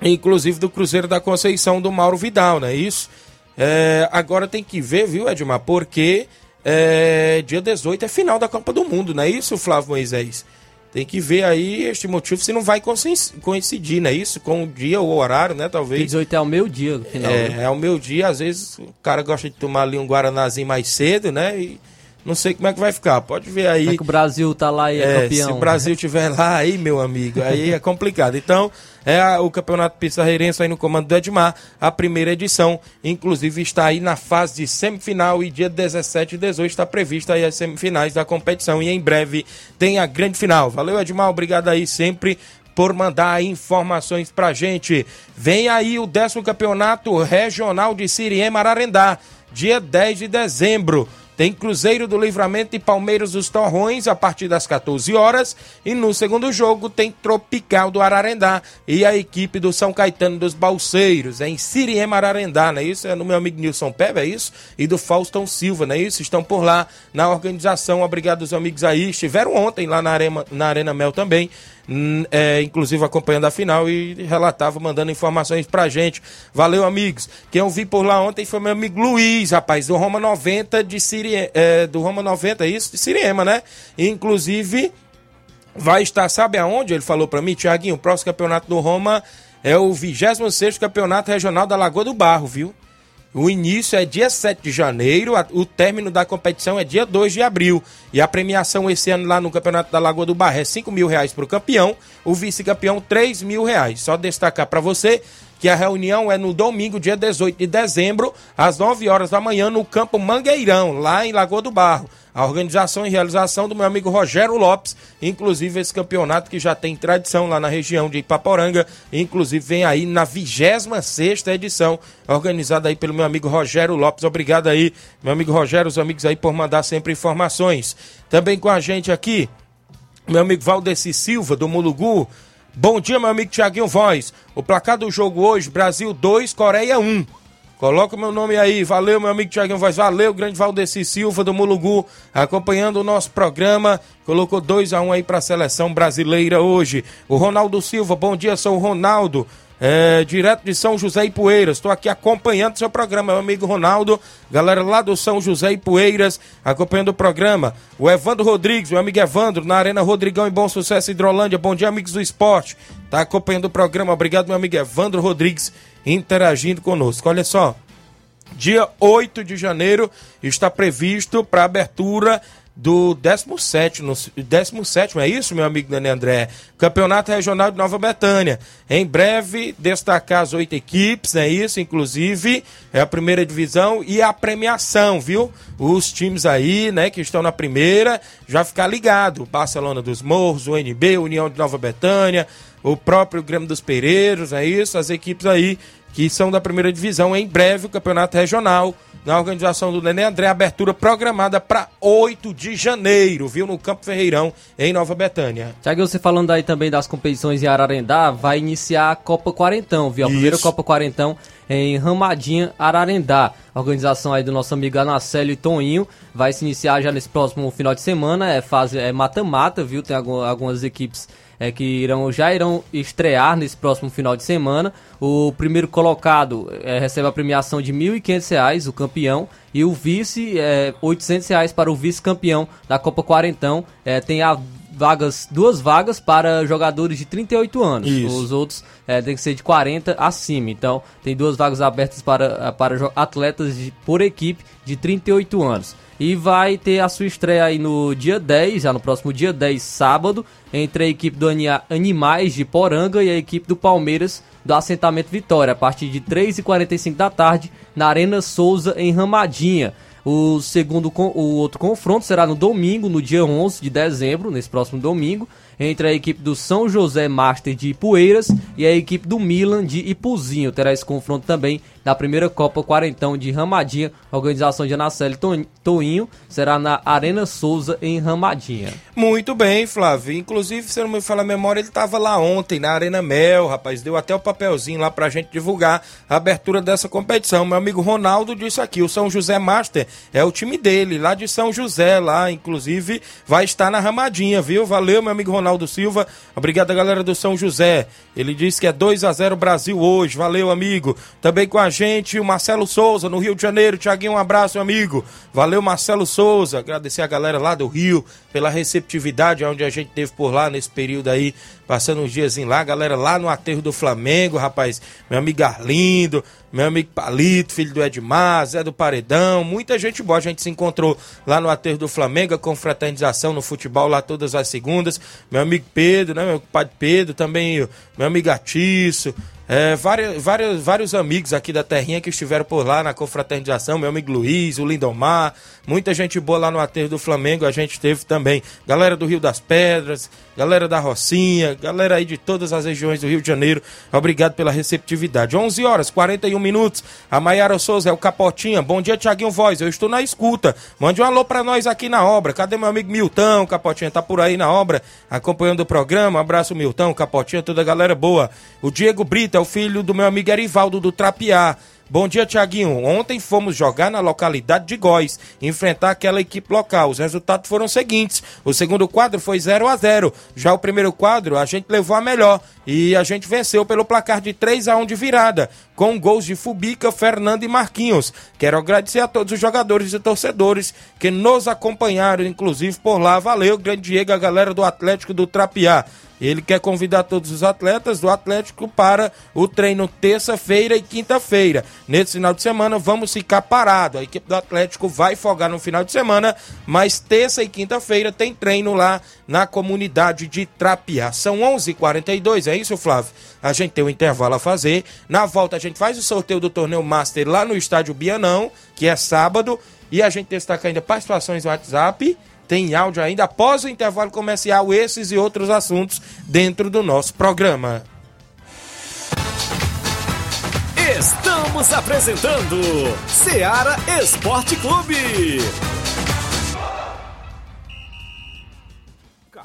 inclusive do Cruzeiro da Conceição do Mauro Vidal, não é isso? É, agora tem que ver, viu, Edmar? Porque é, dia 18 é final da Copa do Mundo, não é isso, Flávio Moisés? Tem que ver aí este motivo se não vai coincidir, né? Isso com o dia ou o horário, né? Talvez. 18 é o meu dia no final. É, né? é o meu dia. Às vezes o cara gosta de tomar ali um Guaranazinho mais cedo, né? E não sei como é que vai ficar. Pode ver aí. Como é que o Brasil tá lá e é, é campeão. Se o Brasil tiver lá aí, meu amigo, aí é complicado. Então, é a, o Campeonato Pissarreirense aí no comando do Edmar, a primeira edição, inclusive está aí na fase de semifinal e dia 17 e 18 está prevista aí as semifinais da competição e em breve tem a grande final. Valeu, Edmar, obrigado aí sempre por mandar informações pra gente. Vem aí o décimo campeonato regional de Siriema Ararendá, dia 10 de dezembro. Tem Cruzeiro do Livramento e Palmeiras dos Torrões a partir das 14 horas. E no segundo jogo tem Tropical do Ararendá e a equipe do São Caetano dos Balseiros, em Siriema Ararendá, não é isso? É no meu amigo Nilson Peba, é isso? E do Faustão Silva, não é isso? Estão por lá na organização. Obrigado aos amigos aí. Estiveram ontem lá na Arena, na Arena Mel também. É, inclusive acompanhando a final e relatava, mandando informações pra gente. Valeu, amigos. Quem eu vi por lá ontem foi meu amigo Luiz, rapaz, do Roma 90 de Siriema, é, do Roma 90, isso, de Siriema, né? Inclusive, vai estar, sabe aonde? Ele falou pra mim, Tiaguinho, o próximo campeonato do Roma é o 26 campeonato regional da Lagoa do Barro, viu? O início é dia 7 de janeiro, o término da competição é dia 2 de abril. E a premiação esse ano lá no Campeonato da Lagoa do Barro é 5 mil reais para o campeão, o vice-campeão 3 mil reais. Só destacar para você que a reunião é no domingo, dia 18 de dezembro, às 9 horas da manhã, no Campo Mangueirão, lá em Lagoa do Barro. A organização e realização do meu amigo Rogério Lopes, inclusive esse campeonato que já tem tradição lá na região de Ipaporanga, inclusive vem aí na 26 edição, organizada aí pelo meu amigo Rogério Lopes. Obrigado aí, meu amigo Rogério, os amigos aí por mandar sempre informações. Também com a gente aqui, meu amigo Valdeci Silva, do Mulugu. Bom dia, meu amigo Tiaguinho Voz. O placar do jogo hoje, Brasil 2, Coreia 1. Coloca o meu nome aí. Valeu, meu amigo Tiaguinho Voz. Valeu, grande Valdeci Silva do Mulugu, acompanhando o nosso programa. Colocou 2 a 1 um aí para a seleção brasileira hoje. O Ronaldo Silva, bom dia, sou o Ronaldo. É, direto de São José e Poeiras. Estou aqui acompanhando seu programa, meu amigo Ronaldo. Galera lá do São José e Poeiras, acompanhando o programa. O Evandro Rodrigues, meu amigo Evandro, na Arena Rodrigão em Bom Sucesso, Hidrolândia. Bom dia, amigos do esporte. Tá acompanhando o programa. Obrigado, meu amigo Evandro Rodrigues, interagindo conosco. Olha só, dia 8 de janeiro está previsto para abertura do 17, no, 17, é isso, meu amigo Dani André? Campeonato Regional de Nova Betânia. Em breve, destacar as oito equipes, é isso, inclusive, é a primeira divisão e a premiação, viu? Os times aí, né, que estão na primeira, já ficar ligado. Barcelona dos Morros, o NB, União de Nova Betânia, o próprio Grêmio dos Pereiros, é isso, as equipes aí que são da primeira divisão. Em breve, o campeonato regional, na organização do Nenê André, abertura programada para 8 de janeiro, viu? No Campo Ferreirão, em Nova Betânia. Tiago, você falando aí também das competições em Ararendá, vai iniciar a Copa Quarentão, viu? A Isso. primeira Copa Quarentão em Ramadinha, Ararendá. A organização aí do nosso amigo Anacélio e Toninho vai se iniciar já nesse próximo final de semana. É fase é mata-mata, viu? Tem algumas equipes é, que irão, já irão estrear nesse próximo final de semana. O primeiro colocado é, recebe a premiação de R$ 1.500, o campeão, e o vice, é, 800 reais para o vice-campeão da Copa Quarentão. É, tem a vagas, duas vagas para jogadores de 38 anos. Isso. Os outros é, tem que ser de 40 acima. Então, tem duas vagas abertas para, para atletas de, por equipe de 38 anos. E vai ter a sua estreia aí no dia 10, já no próximo dia 10, sábado, entre a equipe do Animais de Poranga e a equipe do Palmeiras do assentamento Vitória, a partir de 3h45 da tarde, na Arena Souza, em Ramadinha. O segundo, o outro confronto será no domingo, no dia 11 de dezembro, nesse próximo domingo, entre a equipe do São José Master de Ipueiras e a equipe do Milan de Ipuzinho. Terá esse confronto também na primeira Copa Quarentão de Ramadinha, organização de Anaceli Toinho, será na Arena Souza, em Ramadinha. Muito bem, Flávio. Inclusive, se eu não me falar a memória, ele estava lá ontem, na Arena Mel, rapaz. Deu até o papelzinho lá pra gente divulgar a abertura dessa competição. Meu amigo Ronaldo disse aqui, o São José Master é o time dele, lá de São José, lá, inclusive, vai estar na Ramadinha, viu? Valeu, meu amigo Ronaldo Silva. Obrigado, galera do São José. Ele disse que é 2 a 0 Brasil hoje. Valeu, amigo. Também com a gente, o Marcelo Souza, no Rio de Janeiro. Tiaguinho, um abraço, amigo. Valeu, Marcelo Souza. Agradecer a galera lá do Rio pela receptividade onde a gente teve por lá nesse período aí, passando uns dias lá. Galera lá no aterro do Flamengo, rapaz. Meu amigo Arlindo, meu amigo Palito, filho do Edmar, Zé do Paredão, muita gente boa. A gente se encontrou lá no aterro do Flamengo, com fraternização no futebol lá todas as segundas. Meu amigo Pedro, né? Meu pai Pedro, também meu amigo Atiço, é, vários, vários, vários amigos aqui da terrinha que estiveram por lá na confraternização, meu amigo Luiz, o Lindomar, muita gente boa lá no aterro do Flamengo, a gente teve também. Galera do Rio das Pedras, galera da Rocinha, galera aí de todas as regiões do Rio de Janeiro, obrigado pela receptividade. 11 horas, 41 minutos, a Maiara Souza é o Capotinha, bom dia Tiaguinho Voz, eu estou na escuta, mande um alô pra nós aqui na obra, cadê meu amigo Milton, Capotinha, tá por aí na obra, acompanhando o programa, um abraço Milton, Capotinha, toda a galera boa. O Diego Brito é o filho do meu amigo Erivaldo do Trapiá. Bom dia, Tiaguinho. Ontem fomos jogar na localidade de Góis, enfrentar aquela equipe local. Os resultados foram os seguintes: o segundo quadro foi 0 a 0 Já o primeiro quadro, a gente levou a melhor e a gente venceu pelo placar de 3 a 1 de virada, com gols de Fubica, Fernando e Marquinhos. Quero agradecer a todos os jogadores e torcedores que nos acompanharam, inclusive por lá. Valeu, grande Diego, a galera do Atlético do Trapiá. Ele quer convidar todos os atletas do Atlético para o treino terça-feira e quinta-feira. Nesse final de semana vamos ficar parados. A equipe do Atlético vai folgar no final de semana, mas terça e quinta-feira tem treino lá na comunidade de Trapiá. São 11:42. é isso, Flávio? A gente tem um intervalo a fazer. Na volta, a gente faz o sorteio do torneio Master lá no estádio Bianão, que é sábado. E a gente destaca ainda participações no WhatsApp. Tem áudio ainda. Após o intervalo comercial, esses e outros assuntos dentro do nosso programa. Estamos apresentando Seara Esporte Clube.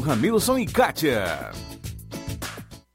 Ramilson e Kátia.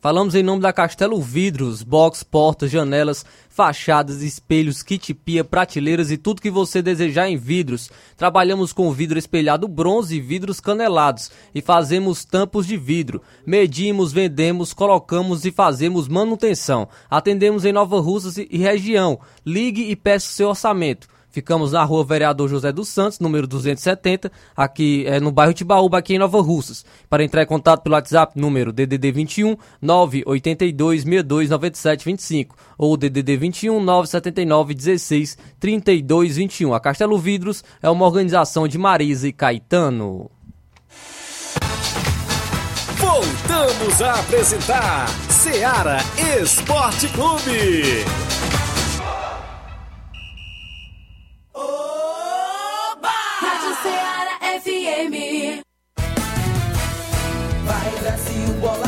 Falamos em nome da Castelo Vidros, box, portas, janelas, fachadas, espelhos, kit pia, prateleiras e tudo que você desejar em vidros. Trabalhamos com vidro espelhado bronze e vidros canelados e fazemos tampos de vidro. Medimos, vendemos, colocamos e fazemos manutenção. Atendemos em Nova Russas e região. Ligue e peça seu orçamento. Ficamos na rua Vereador José dos Santos, número 270, aqui é, no bairro Tibaúba, aqui em Nova Russas. Para entrar em contato pelo WhatsApp, número DDD 21 982 62 97 25 ou DDD 21 979 16 32 21. A Castelo Vidros é uma organização de Marisa e Caetano. Voltamos a apresentar Seara Esporte Clube. Rádio Ceará FM. Vai Brasil, bola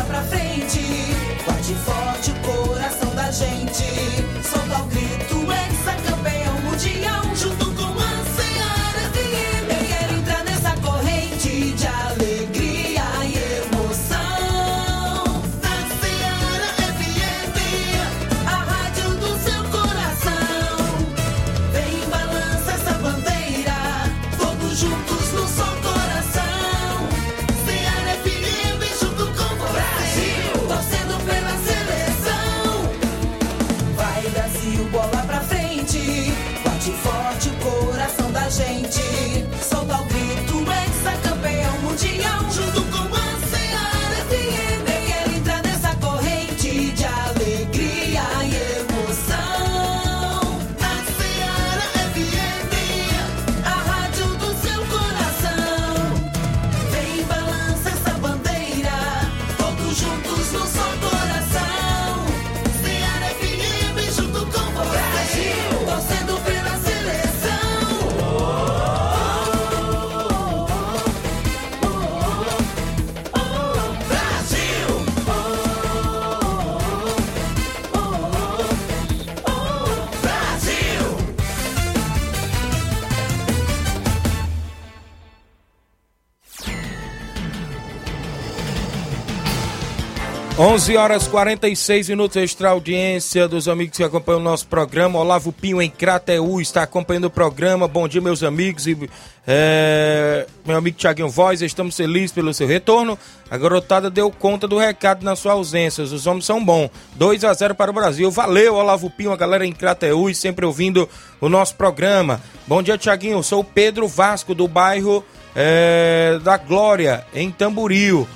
11 horas 46 minutos, extra audiência dos amigos que acompanham o nosso programa. Olavo Pinho em Crateú está acompanhando o programa. Bom dia, meus amigos e é, meu amigo Tiaguinho Voz. Estamos felizes pelo seu retorno. A garotada deu conta do recado na sua ausência. Os homens são bons. 2 a 0 para o Brasil. Valeu, Olavo Pinho, a galera em Crateú sempre ouvindo o nosso programa. Bom dia, Tiaguinho. Sou o Pedro Vasco do bairro é, da Glória, em Tamboril.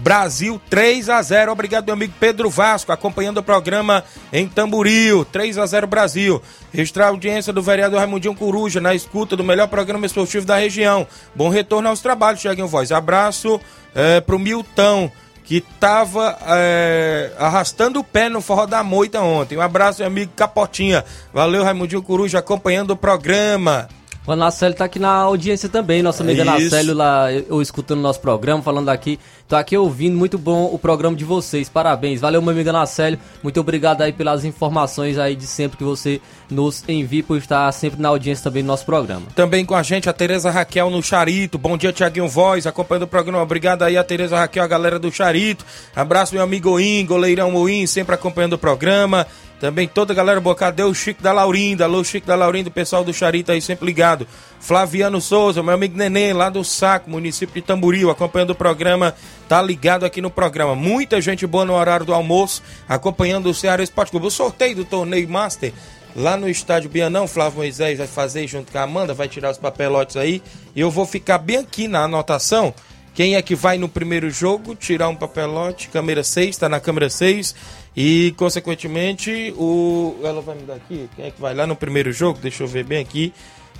Brasil 3 a 0. Obrigado, meu amigo Pedro Vasco, acompanhando o programa em Tamburil. 3 a 0 Brasil. Registrar a audiência do vereador Raimundinho Coruja na escuta do melhor programa esportivo da região. Bom retorno aos trabalhos, Tiaguinho Voz. Abraço é, pro Milton, que tava é, arrastando o pé no forró da moita ontem. Um abraço, meu amigo Capotinha. Valeu, Raimundinho Coruja, acompanhando o programa. O Anacélio tá aqui na audiência também, nosso amigo Isso. Anacélio lá, eu, eu escutando nosso programa, falando aqui. Tô aqui ouvindo, muito bom o programa de vocês, parabéns. Valeu, meu amigo Anacélio, muito obrigado aí pelas informações aí de sempre que você nos envia, por estar sempre na audiência também do nosso programa. Também com a gente a Tereza Raquel no Charito. Bom dia, Tiaguinho Voz, acompanhando o programa. Obrigado aí a Tereza Raquel, a galera do Charito. Abraço, meu amigo Oim, goleirão Oim, sempre acompanhando o programa. Também toda a galera bocada, o Chico da Laurinda, alô Chico da Laurinda, o pessoal do Charito aí sempre ligado. Flaviano Souza, meu amigo Neném, lá do Saco, município de Tamboril, acompanhando o programa, tá ligado aqui no programa. Muita gente boa no horário do almoço, acompanhando o Ceará Esporte Clube. O sorteio do torneio Master, lá no estádio Bianão, Flávio Moisés vai fazer junto com a Amanda, vai tirar os papelotes aí. E eu vou ficar bem aqui na anotação. Quem é que vai no primeiro jogo tirar um papelote? Câmera 6, tá na câmera 6. E, consequentemente, o. Ela vai me dar aqui? Quem é que vai lá no primeiro jogo? Deixa eu ver bem aqui.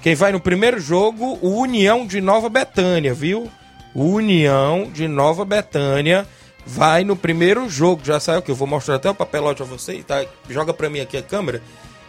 Quem vai no primeiro jogo, o União de Nova Betânia, viu? União de Nova Betânia vai no primeiro jogo. Já saiu que eu vou mostrar até o papelote a vocês, tá? Joga pra mim aqui a câmera,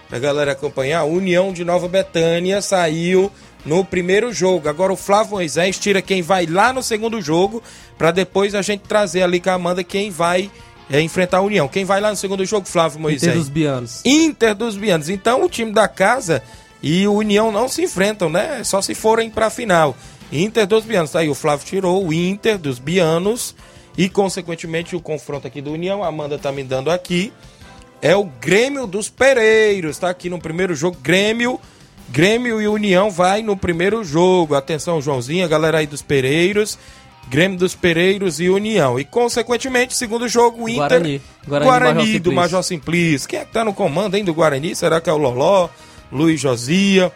pra galera acompanhar. União de Nova Betânia saiu no primeiro jogo. Agora o Flávio Moisés tira quem vai lá no segundo jogo, pra depois a gente trazer ali com a Amanda quem vai é, enfrentar a União. Quem vai lá no segundo jogo, Flávio Moisés? Inter dos Bianos. Inter dos Bianos. Então o time da casa e o União não se enfrentam, né? Só se forem pra final. Inter dos Bianos. Aí, o Flávio tirou o Inter dos Bianos e, consequentemente, o confronto aqui do União. A Amanda tá me dando aqui. É o Grêmio dos Pereiros. Tá aqui no primeiro jogo. Grêmio. Grêmio e União vai no primeiro jogo. Atenção, Joãozinho, a galera aí dos Pereiros. Grêmio dos Pereiros e União. E, consequentemente, segundo jogo, o Inter. Guarani. Guarani, Guarani Major do. Major Simplício. Quem é que tá no comando, hein, do Guarani? Será que é o Loló? Luiz Josia?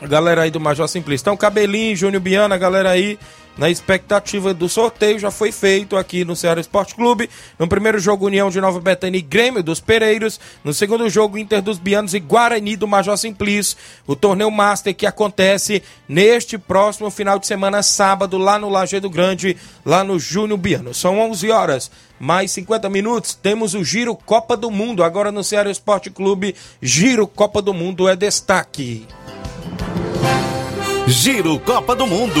A galera aí do Major Simplício. Então, Cabelinho, Júnior Biana, a galera aí na expectativa do sorteio já foi feito aqui no Ceará Esporte Clube. No primeiro jogo, União de Nova Betânia e Grêmio dos Pereiros. No segundo jogo, Inter dos Bianos e Guarani do Major Simplício. O torneio Master que acontece neste próximo final de semana, sábado, lá no Lajeado Grande, lá no Júnior Biano. São 11 horas, mais 50 minutos. Temos o Giro Copa do Mundo. Agora no Ceará Esporte Clube, Giro Copa do Mundo é destaque. Giro Copa do Mundo.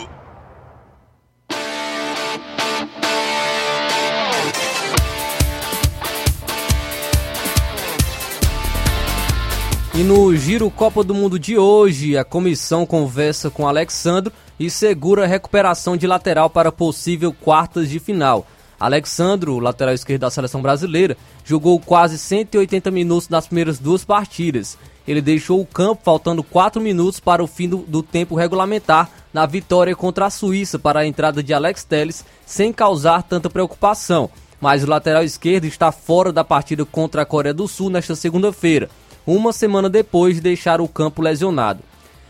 E no Giro Copa do Mundo de hoje, a comissão conversa com Alexandro e segura a recuperação de lateral para possível quartas de final. Alexandro, lateral esquerdo da seleção brasileira, jogou quase 180 minutos nas primeiras duas partidas. Ele deixou o campo faltando 4 minutos para o fim do, do tempo regulamentar na vitória contra a Suíça para a entrada de Alex Telles, sem causar tanta preocupação. Mas o lateral esquerdo está fora da partida contra a Coreia do Sul nesta segunda-feira, uma semana depois de deixar o campo lesionado.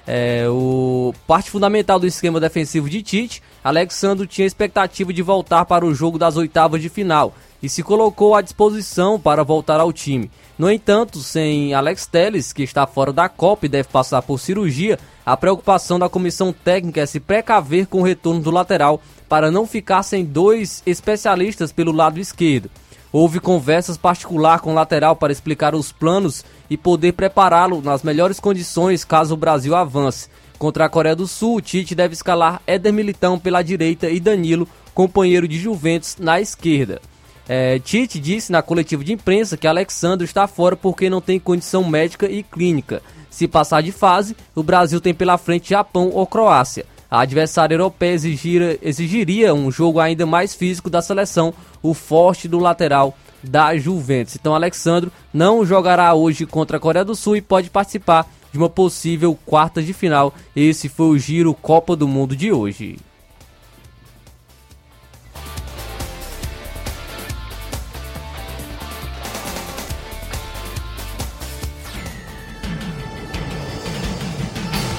É, o parte fundamental do esquema defensivo de Tite, Alexandre tinha expectativa de voltar para o jogo das oitavas de final e se colocou à disposição para voltar ao time. No entanto, sem Alex Telles, que está fora da Copa e deve passar por cirurgia, a preocupação da comissão técnica é se precaver com o retorno do lateral para não ficar sem dois especialistas pelo lado esquerdo. Houve conversas particular com o lateral para explicar os planos e poder prepará-lo nas melhores condições caso o Brasil avance. Contra a Coreia do Sul, o Tite deve escalar Éder Militão pela direita e Danilo, companheiro de Juventus, na esquerda. É, Tite disse na coletiva de imprensa que Alexandre está fora porque não tem condição médica e clínica. Se passar de fase, o Brasil tem pela frente Japão ou Croácia. A adversária europeia exigiria um jogo ainda mais físico da seleção, o forte do lateral da Juventus. Então, Alexandro não jogará hoje contra a Coreia do Sul e pode participar de uma possível quarta de final. Esse foi o Giro Copa do Mundo de hoje.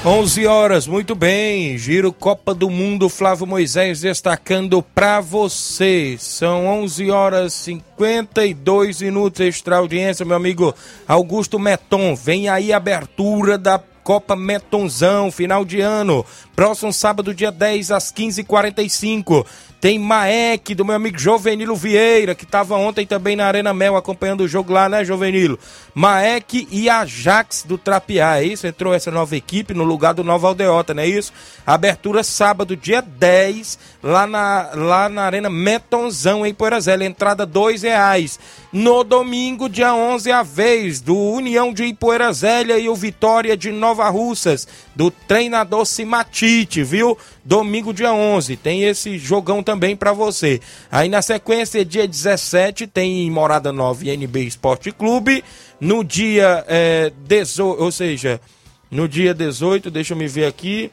11 horas, muito bem. Giro Copa do Mundo, Flávio Moisés destacando para você. São 11 horas 52 minutos extra audiência, meu amigo Augusto Meton. Vem aí a abertura da Copa Metonzão, final de ano. Próximo sábado, dia 10, às 15h45. Tem Maek, do meu amigo Jovenilo Vieira, que estava ontem também na Arena Mel acompanhando o jogo lá, né, Jovenilo? Maek e Ajax do Trapiá, é isso? Entrou essa nova equipe no lugar do Nova Aldeota, não é isso? Abertura sábado, dia 10, lá na, lá na Arena Metonzão, em Poeirazela. Entrada dois reais. No domingo, dia 11, a vez do União de Ipoeirazélia e o Vitória de Nova Russas, do treinador Simatite, viu? Domingo, dia 11, tem esse jogão também para você. Aí na sequência, dia 17, tem Morada 9 NB Esporte Clube. No dia é, 18, ou seja, no dia 18, deixa eu me ver aqui.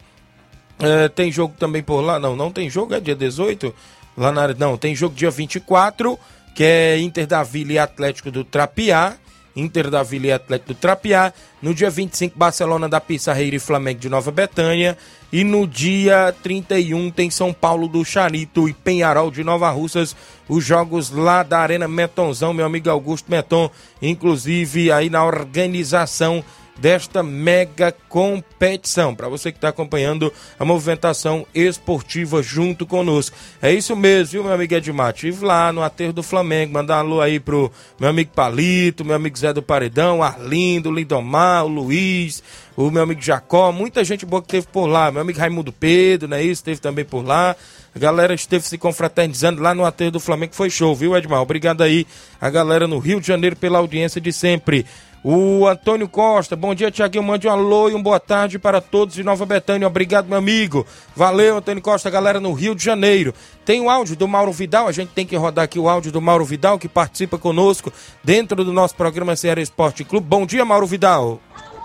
É, tem jogo também por lá? Não, não tem jogo, é dia 18? Lá na Não, tem jogo dia 24, que é Inter da Vila e Atlético do Trapiá. Inter da Vila e Atlético do Trapiá. No dia 25, Barcelona da Pissarreira e Flamengo de Nova Betânia. E no dia 31 tem São Paulo do Charito e Penharol de Nova Russas. Os jogos lá da Arena Metonzão, meu amigo Augusto Meton, inclusive aí na organização desta mega competição. Para você que está acompanhando a movimentação esportiva junto conosco. É isso mesmo, viu, meu amigo Edmar? Estive lá no aterro do Flamengo, mandar alô aí pro meu amigo Palito, meu amigo Zé do Paredão, Arlindo, Lindomar, o Luiz, o meu amigo Jacó, muita gente boa que teve por lá. Meu amigo Raimundo Pedro, né? Isso, teve também por lá. A galera esteve se confraternizando lá no aterro do Flamengo, foi show, viu, Edmar? Obrigado aí a galera no Rio de Janeiro pela audiência de sempre. O Antônio Costa, bom dia, Tiaguinho. Mande um alô e uma boa tarde para todos de Nova Betânia. Obrigado, meu amigo. Valeu, Antônio Costa, galera no Rio de Janeiro. Tem o áudio do Mauro Vidal, a gente tem que rodar aqui o áudio do Mauro Vidal, que participa conosco dentro do nosso programa Ceará Esporte Clube. Bom dia, Mauro Vidal.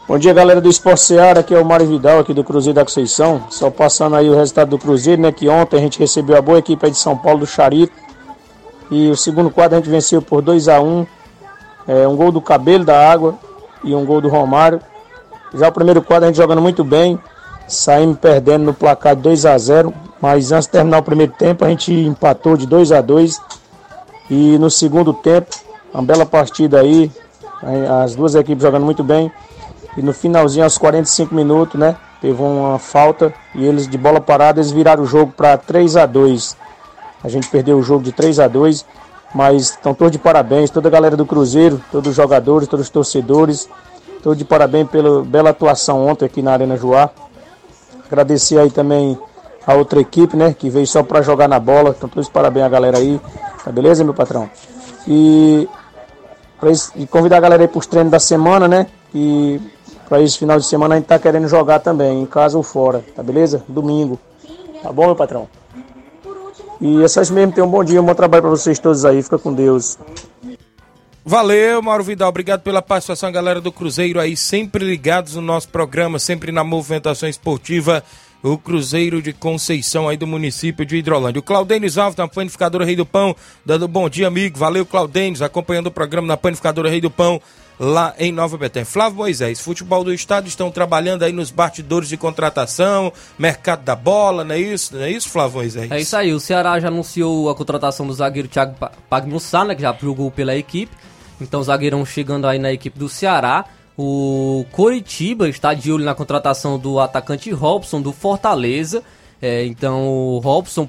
Bom dia, galera do Esporte Seara, aqui é o Mário Vidal, aqui do Cruzeiro da Conceição. Só passando aí o resultado do Cruzeiro, né, que ontem a gente recebeu a boa equipe de São Paulo do Charito. E o segundo quadro a gente venceu por 2 a 1 é, um gol do Cabelo da Água e um gol do Romário. Já o primeiro quadro a gente jogando muito bem, saímos perdendo no placar de 2 a 0 mas antes de terminar o primeiro tempo a gente empatou de 2 a 2 E no segundo tempo, uma bela partida aí, as duas equipes jogando muito bem. E no finalzinho, aos 45 minutos, né? Teve uma falta e eles de bola parada eles viraram o jogo para 3 a 2 A gente perdeu o jogo de 3 a 2 mas estão todos de parabéns, toda a galera do Cruzeiro, todos os jogadores, todos os torcedores, todos de parabéns pela bela atuação ontem aqui na Arena Joá. Agradecer aí também a outra equipe, né, que veio só para jogar na bola. Então todos parabéns a galera aí. Tá beleza, meu patrão? E, e convidar a galera aí para os treinos da semana, né? E para esse final de semana a gente tá querendo jogar também, em casa ou fora, tá beleza? Domingo. Tá bom, meu patrão? E é só isso mesmo. Tenham um bom dia, um bom trabalho para vocês todos aí. Fica com Deus. Valeu, Mauro Vidal. Obrigado pela participação, galera do Cruzeiro aí, sempre ligados no nosso programa, sempre na movimentação esportiva. O Cruzeiro de Conceição aí do município de Hidrolândia. O Claudênis Alves, na Panificadora Rei do Pão, dando bom dia, amigo. Valeu, Claudênis, acompanhando o programa na Panificadora Rei do Pão lá em Nova Betânia. Flávio Moisés, futebol do estado estão trabalhando aí nos bastidores de contratação, mercado da bola, não é isso? Não é isso, Flávio Moisés? É isso aí, o Ceará já anunciou a contratação do zagueiro Thiago Pagnussá, né, que já jogou pela equipe. Então zagueirão chegando aí na equipe do Ceará. O Coritiba está de olho na contratação do atacante Robson do Fortaleza. É, então o Robson,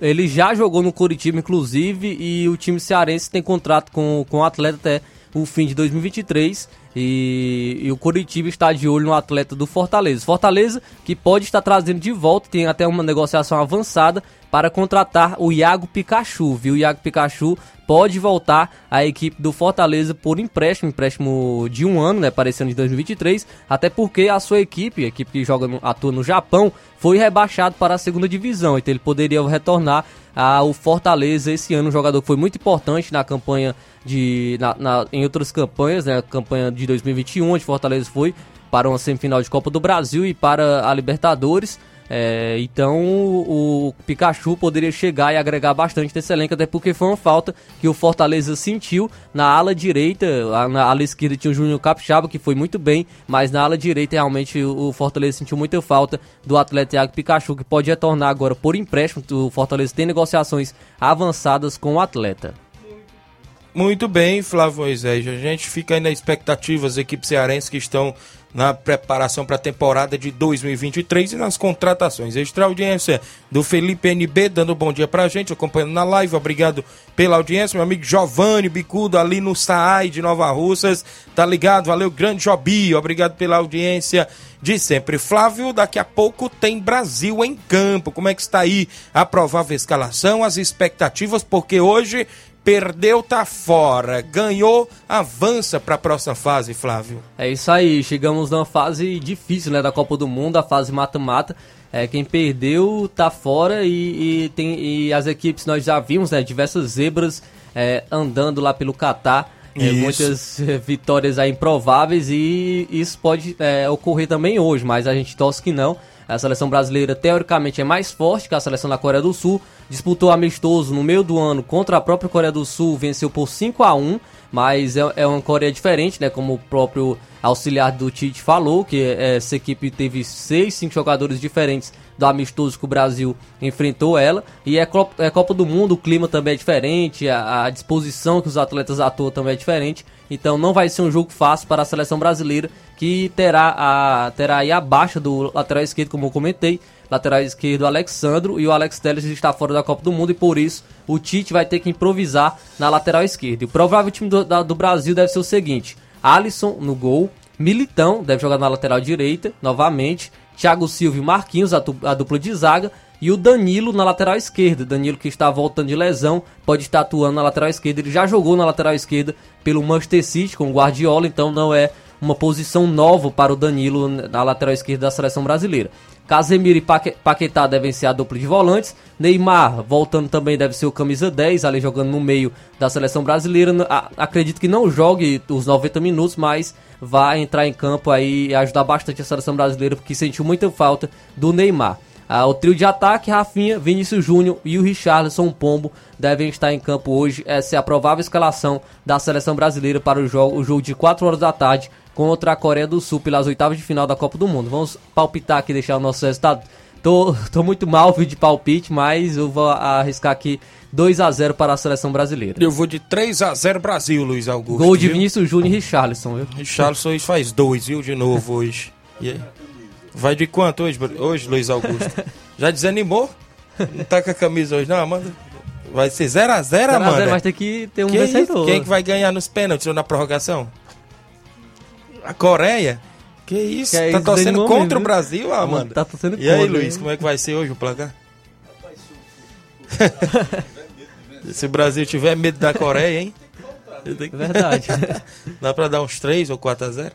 ele já jogou no Coritiba, inclusive, e o time cearense tem contrato com, com o atleta até o fim de 2023 e, e, o Curitiba está de olho no atleta do Fortaleza. Fortaleza que pode estar trazendo de volta, tem até uma negociação avançada para contratar o Iago Pikachu, viu? O Iago Pikachu pode voltar à equipe do Fortaleza por empréstimo, empréstimo de um ano, né, para esse ano de 2023, até porque a sua equipe, a equipe que joga no, atua no Japão, foi rebaixado para a segunda divisão, então ele poderia retornar ao Fortaleza esse ano, um jogador que foi muito importante na campanha de na, na, em outras campanhas, né, a campanha de 2021, onde Fortaleza foi para uma semifinal de Copa do Brasil e para a Libertadores. É, então o Pikachu poderia chegar e agregar bastante nesse elenco, até porque foi uma falta que o Fortaleza sentiu na ala direita. Na ala esquerda tinha o Júnior Capixaba, que foi muito bem, mas na ala direita realmente o Fortaleza sentiu muita falta do atleta Thiago Pikachu, que pode retornar agora por empréstimo. O Fortaleza tem negociações avançadas com o atleta. Muito bem, Flávio Moisés. A gente fica aí na expectativa, as equipes cearenses que estão na preparação para a temporada de 2023 e nas contratações. Extra audiência do Felipe NB, dando bom dia para a gente, acompanhando na live. Obrigado pela audiência. Meu amigo Giovanni Bicudo, ali no SAAI de Nova Russas, tá ligado? Valeu, grande Jobi. Obrigado pela audiência de sempre. Flávio, daqui a pouco tem Brasil em campo. Como é que está aí a provável escalação, as expectativas? Porque hoje perdeu, tá fora. Ganhou, avança para a próxima fase, Flávio. É isso aí, chegamos numa fase difícil, né, da Copa do Mundo, a fase mata-mata. É, quem perdeu tá fora e, e, tem, e as equipes nós já vimos, né, diversas zebras é, andando lá pelo Catar. É, muitas é, vitórias improváveis e isso pode é, ocorrer também hoje, mas a gente torce que não. A seleção brasileira, teoricamente, é mais forte que a seleção da Coreia do Sul. Disputou amistoso no meio do ano contra a própria Coreia do Sul, venceu por 5 a 1 mas é, é uma Coreia diferente, né? Como o próprio auxiliar do Tite falou, que é, essa equipe teve seis, cinco jogadores diferentes do amistoso que o Brasil enfrentou ela. E é Copa, é Copa do Mundo, o clima também é diferente, a, a disposição que os atletas atuam também é diferente. Então não vai ser um jogo fácil para a seleção brasileira, que terá, a, terá aí a baixa do lateral esquerdo, como eu comentei. Lateral esquerdo Alexandro e o Alex Telles está fora da Copa do Mundo e por isso o Tite vai ter que improvisar na lateral esquerda. E o provável time do, da, do Brasil deve ser o seguinte: Alisson no gol, Militão deve jogar na lateral direita novamente, Thiago Silva e Marquinhos, a, tu, a dupla de zaga, e o Danilo na lateral esquerda. Danilo que está voltando de lesão, pode estar atuando na lateral esquerda. Ele já jogou na lateral esquerda pelo Manchester City com o Guardiola, então não é uma posição nova para o Danilo na lateral esquerda da seleção brasileira. Casemiro e Paquetá devem ser a dupla de volantes. Neymar, voltando também, deve ser o camisa 10, ali jogando no meio da seleção brasileira. Acredito que não jogue os 90 minutos, mas vai entrar em campo aí e ajudar bastante a seleção brasileira, porque sentiu muita falta do Neymar. Ah, o trio de ataque, Rafinha, Vinícius Júnior e o Richarlison Pombo devem estar em campo hoje. Essa é a provável escalação da seleção brasileira para o jogo, o jogo de 4 horas da tarde contra a Coreia do Sul pelas oitavas de final da Copa do Mundo. Vamos palpitar aqui, deixar o nosso resultado. Tô, tô muito mal de palpite, mas eu vou arriscar aqui 2 a 0 para a seleção brasileira. Eu vou de 3 a 0 Brasil, Luiz Augusto. Gol de Vinícius Júnior e Richarlison, viu? Richarlison faz dois, viu, de novo hoje. Vai de quanto hoje, hoje Luiz Augusto? Já desanimou? Não tá com a camisa hoje, não, Amanda? Vai ser 0x0, Amanda? 0x0, mas tem que ter um que vencedor. Quem que vai ganhar nos pênaltis ou na prorrogação? A Coreia? Que isso? Que é tá torcendo contra mesmo, o Brasil, Amanda? Tá torcendo e aí, Luiz, como é que vai ser hoje o placar? Se o Brasil tiver medo da Coreia, hein? É verdade. Dá pra dar uns 3 ou 4 a 0?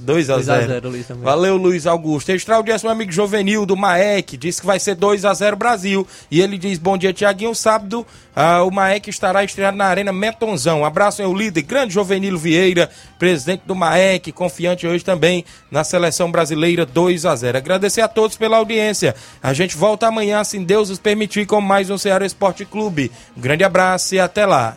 2 a 0 Luiz também. Valeu, Luiz Augusto. Extra audiência, meu amigo Juvenil do Maek, disse que vai ser 2 a 0 Brasil. E ele diz: Bom dia, Tiaguinho. Sábado, uh, o Maek estará estreado na Arena Metonzão. Abraço ao líder, grande Jovenilo Vieira, presidente do Maek, confiante hoje também na seleção brasileira 2 a 0 Agradecer a todos pela audiência. A gente volta amanhã, se Deus nos permitir, com mais um Ceará Esporte Clube. Um grande abraço e até lá.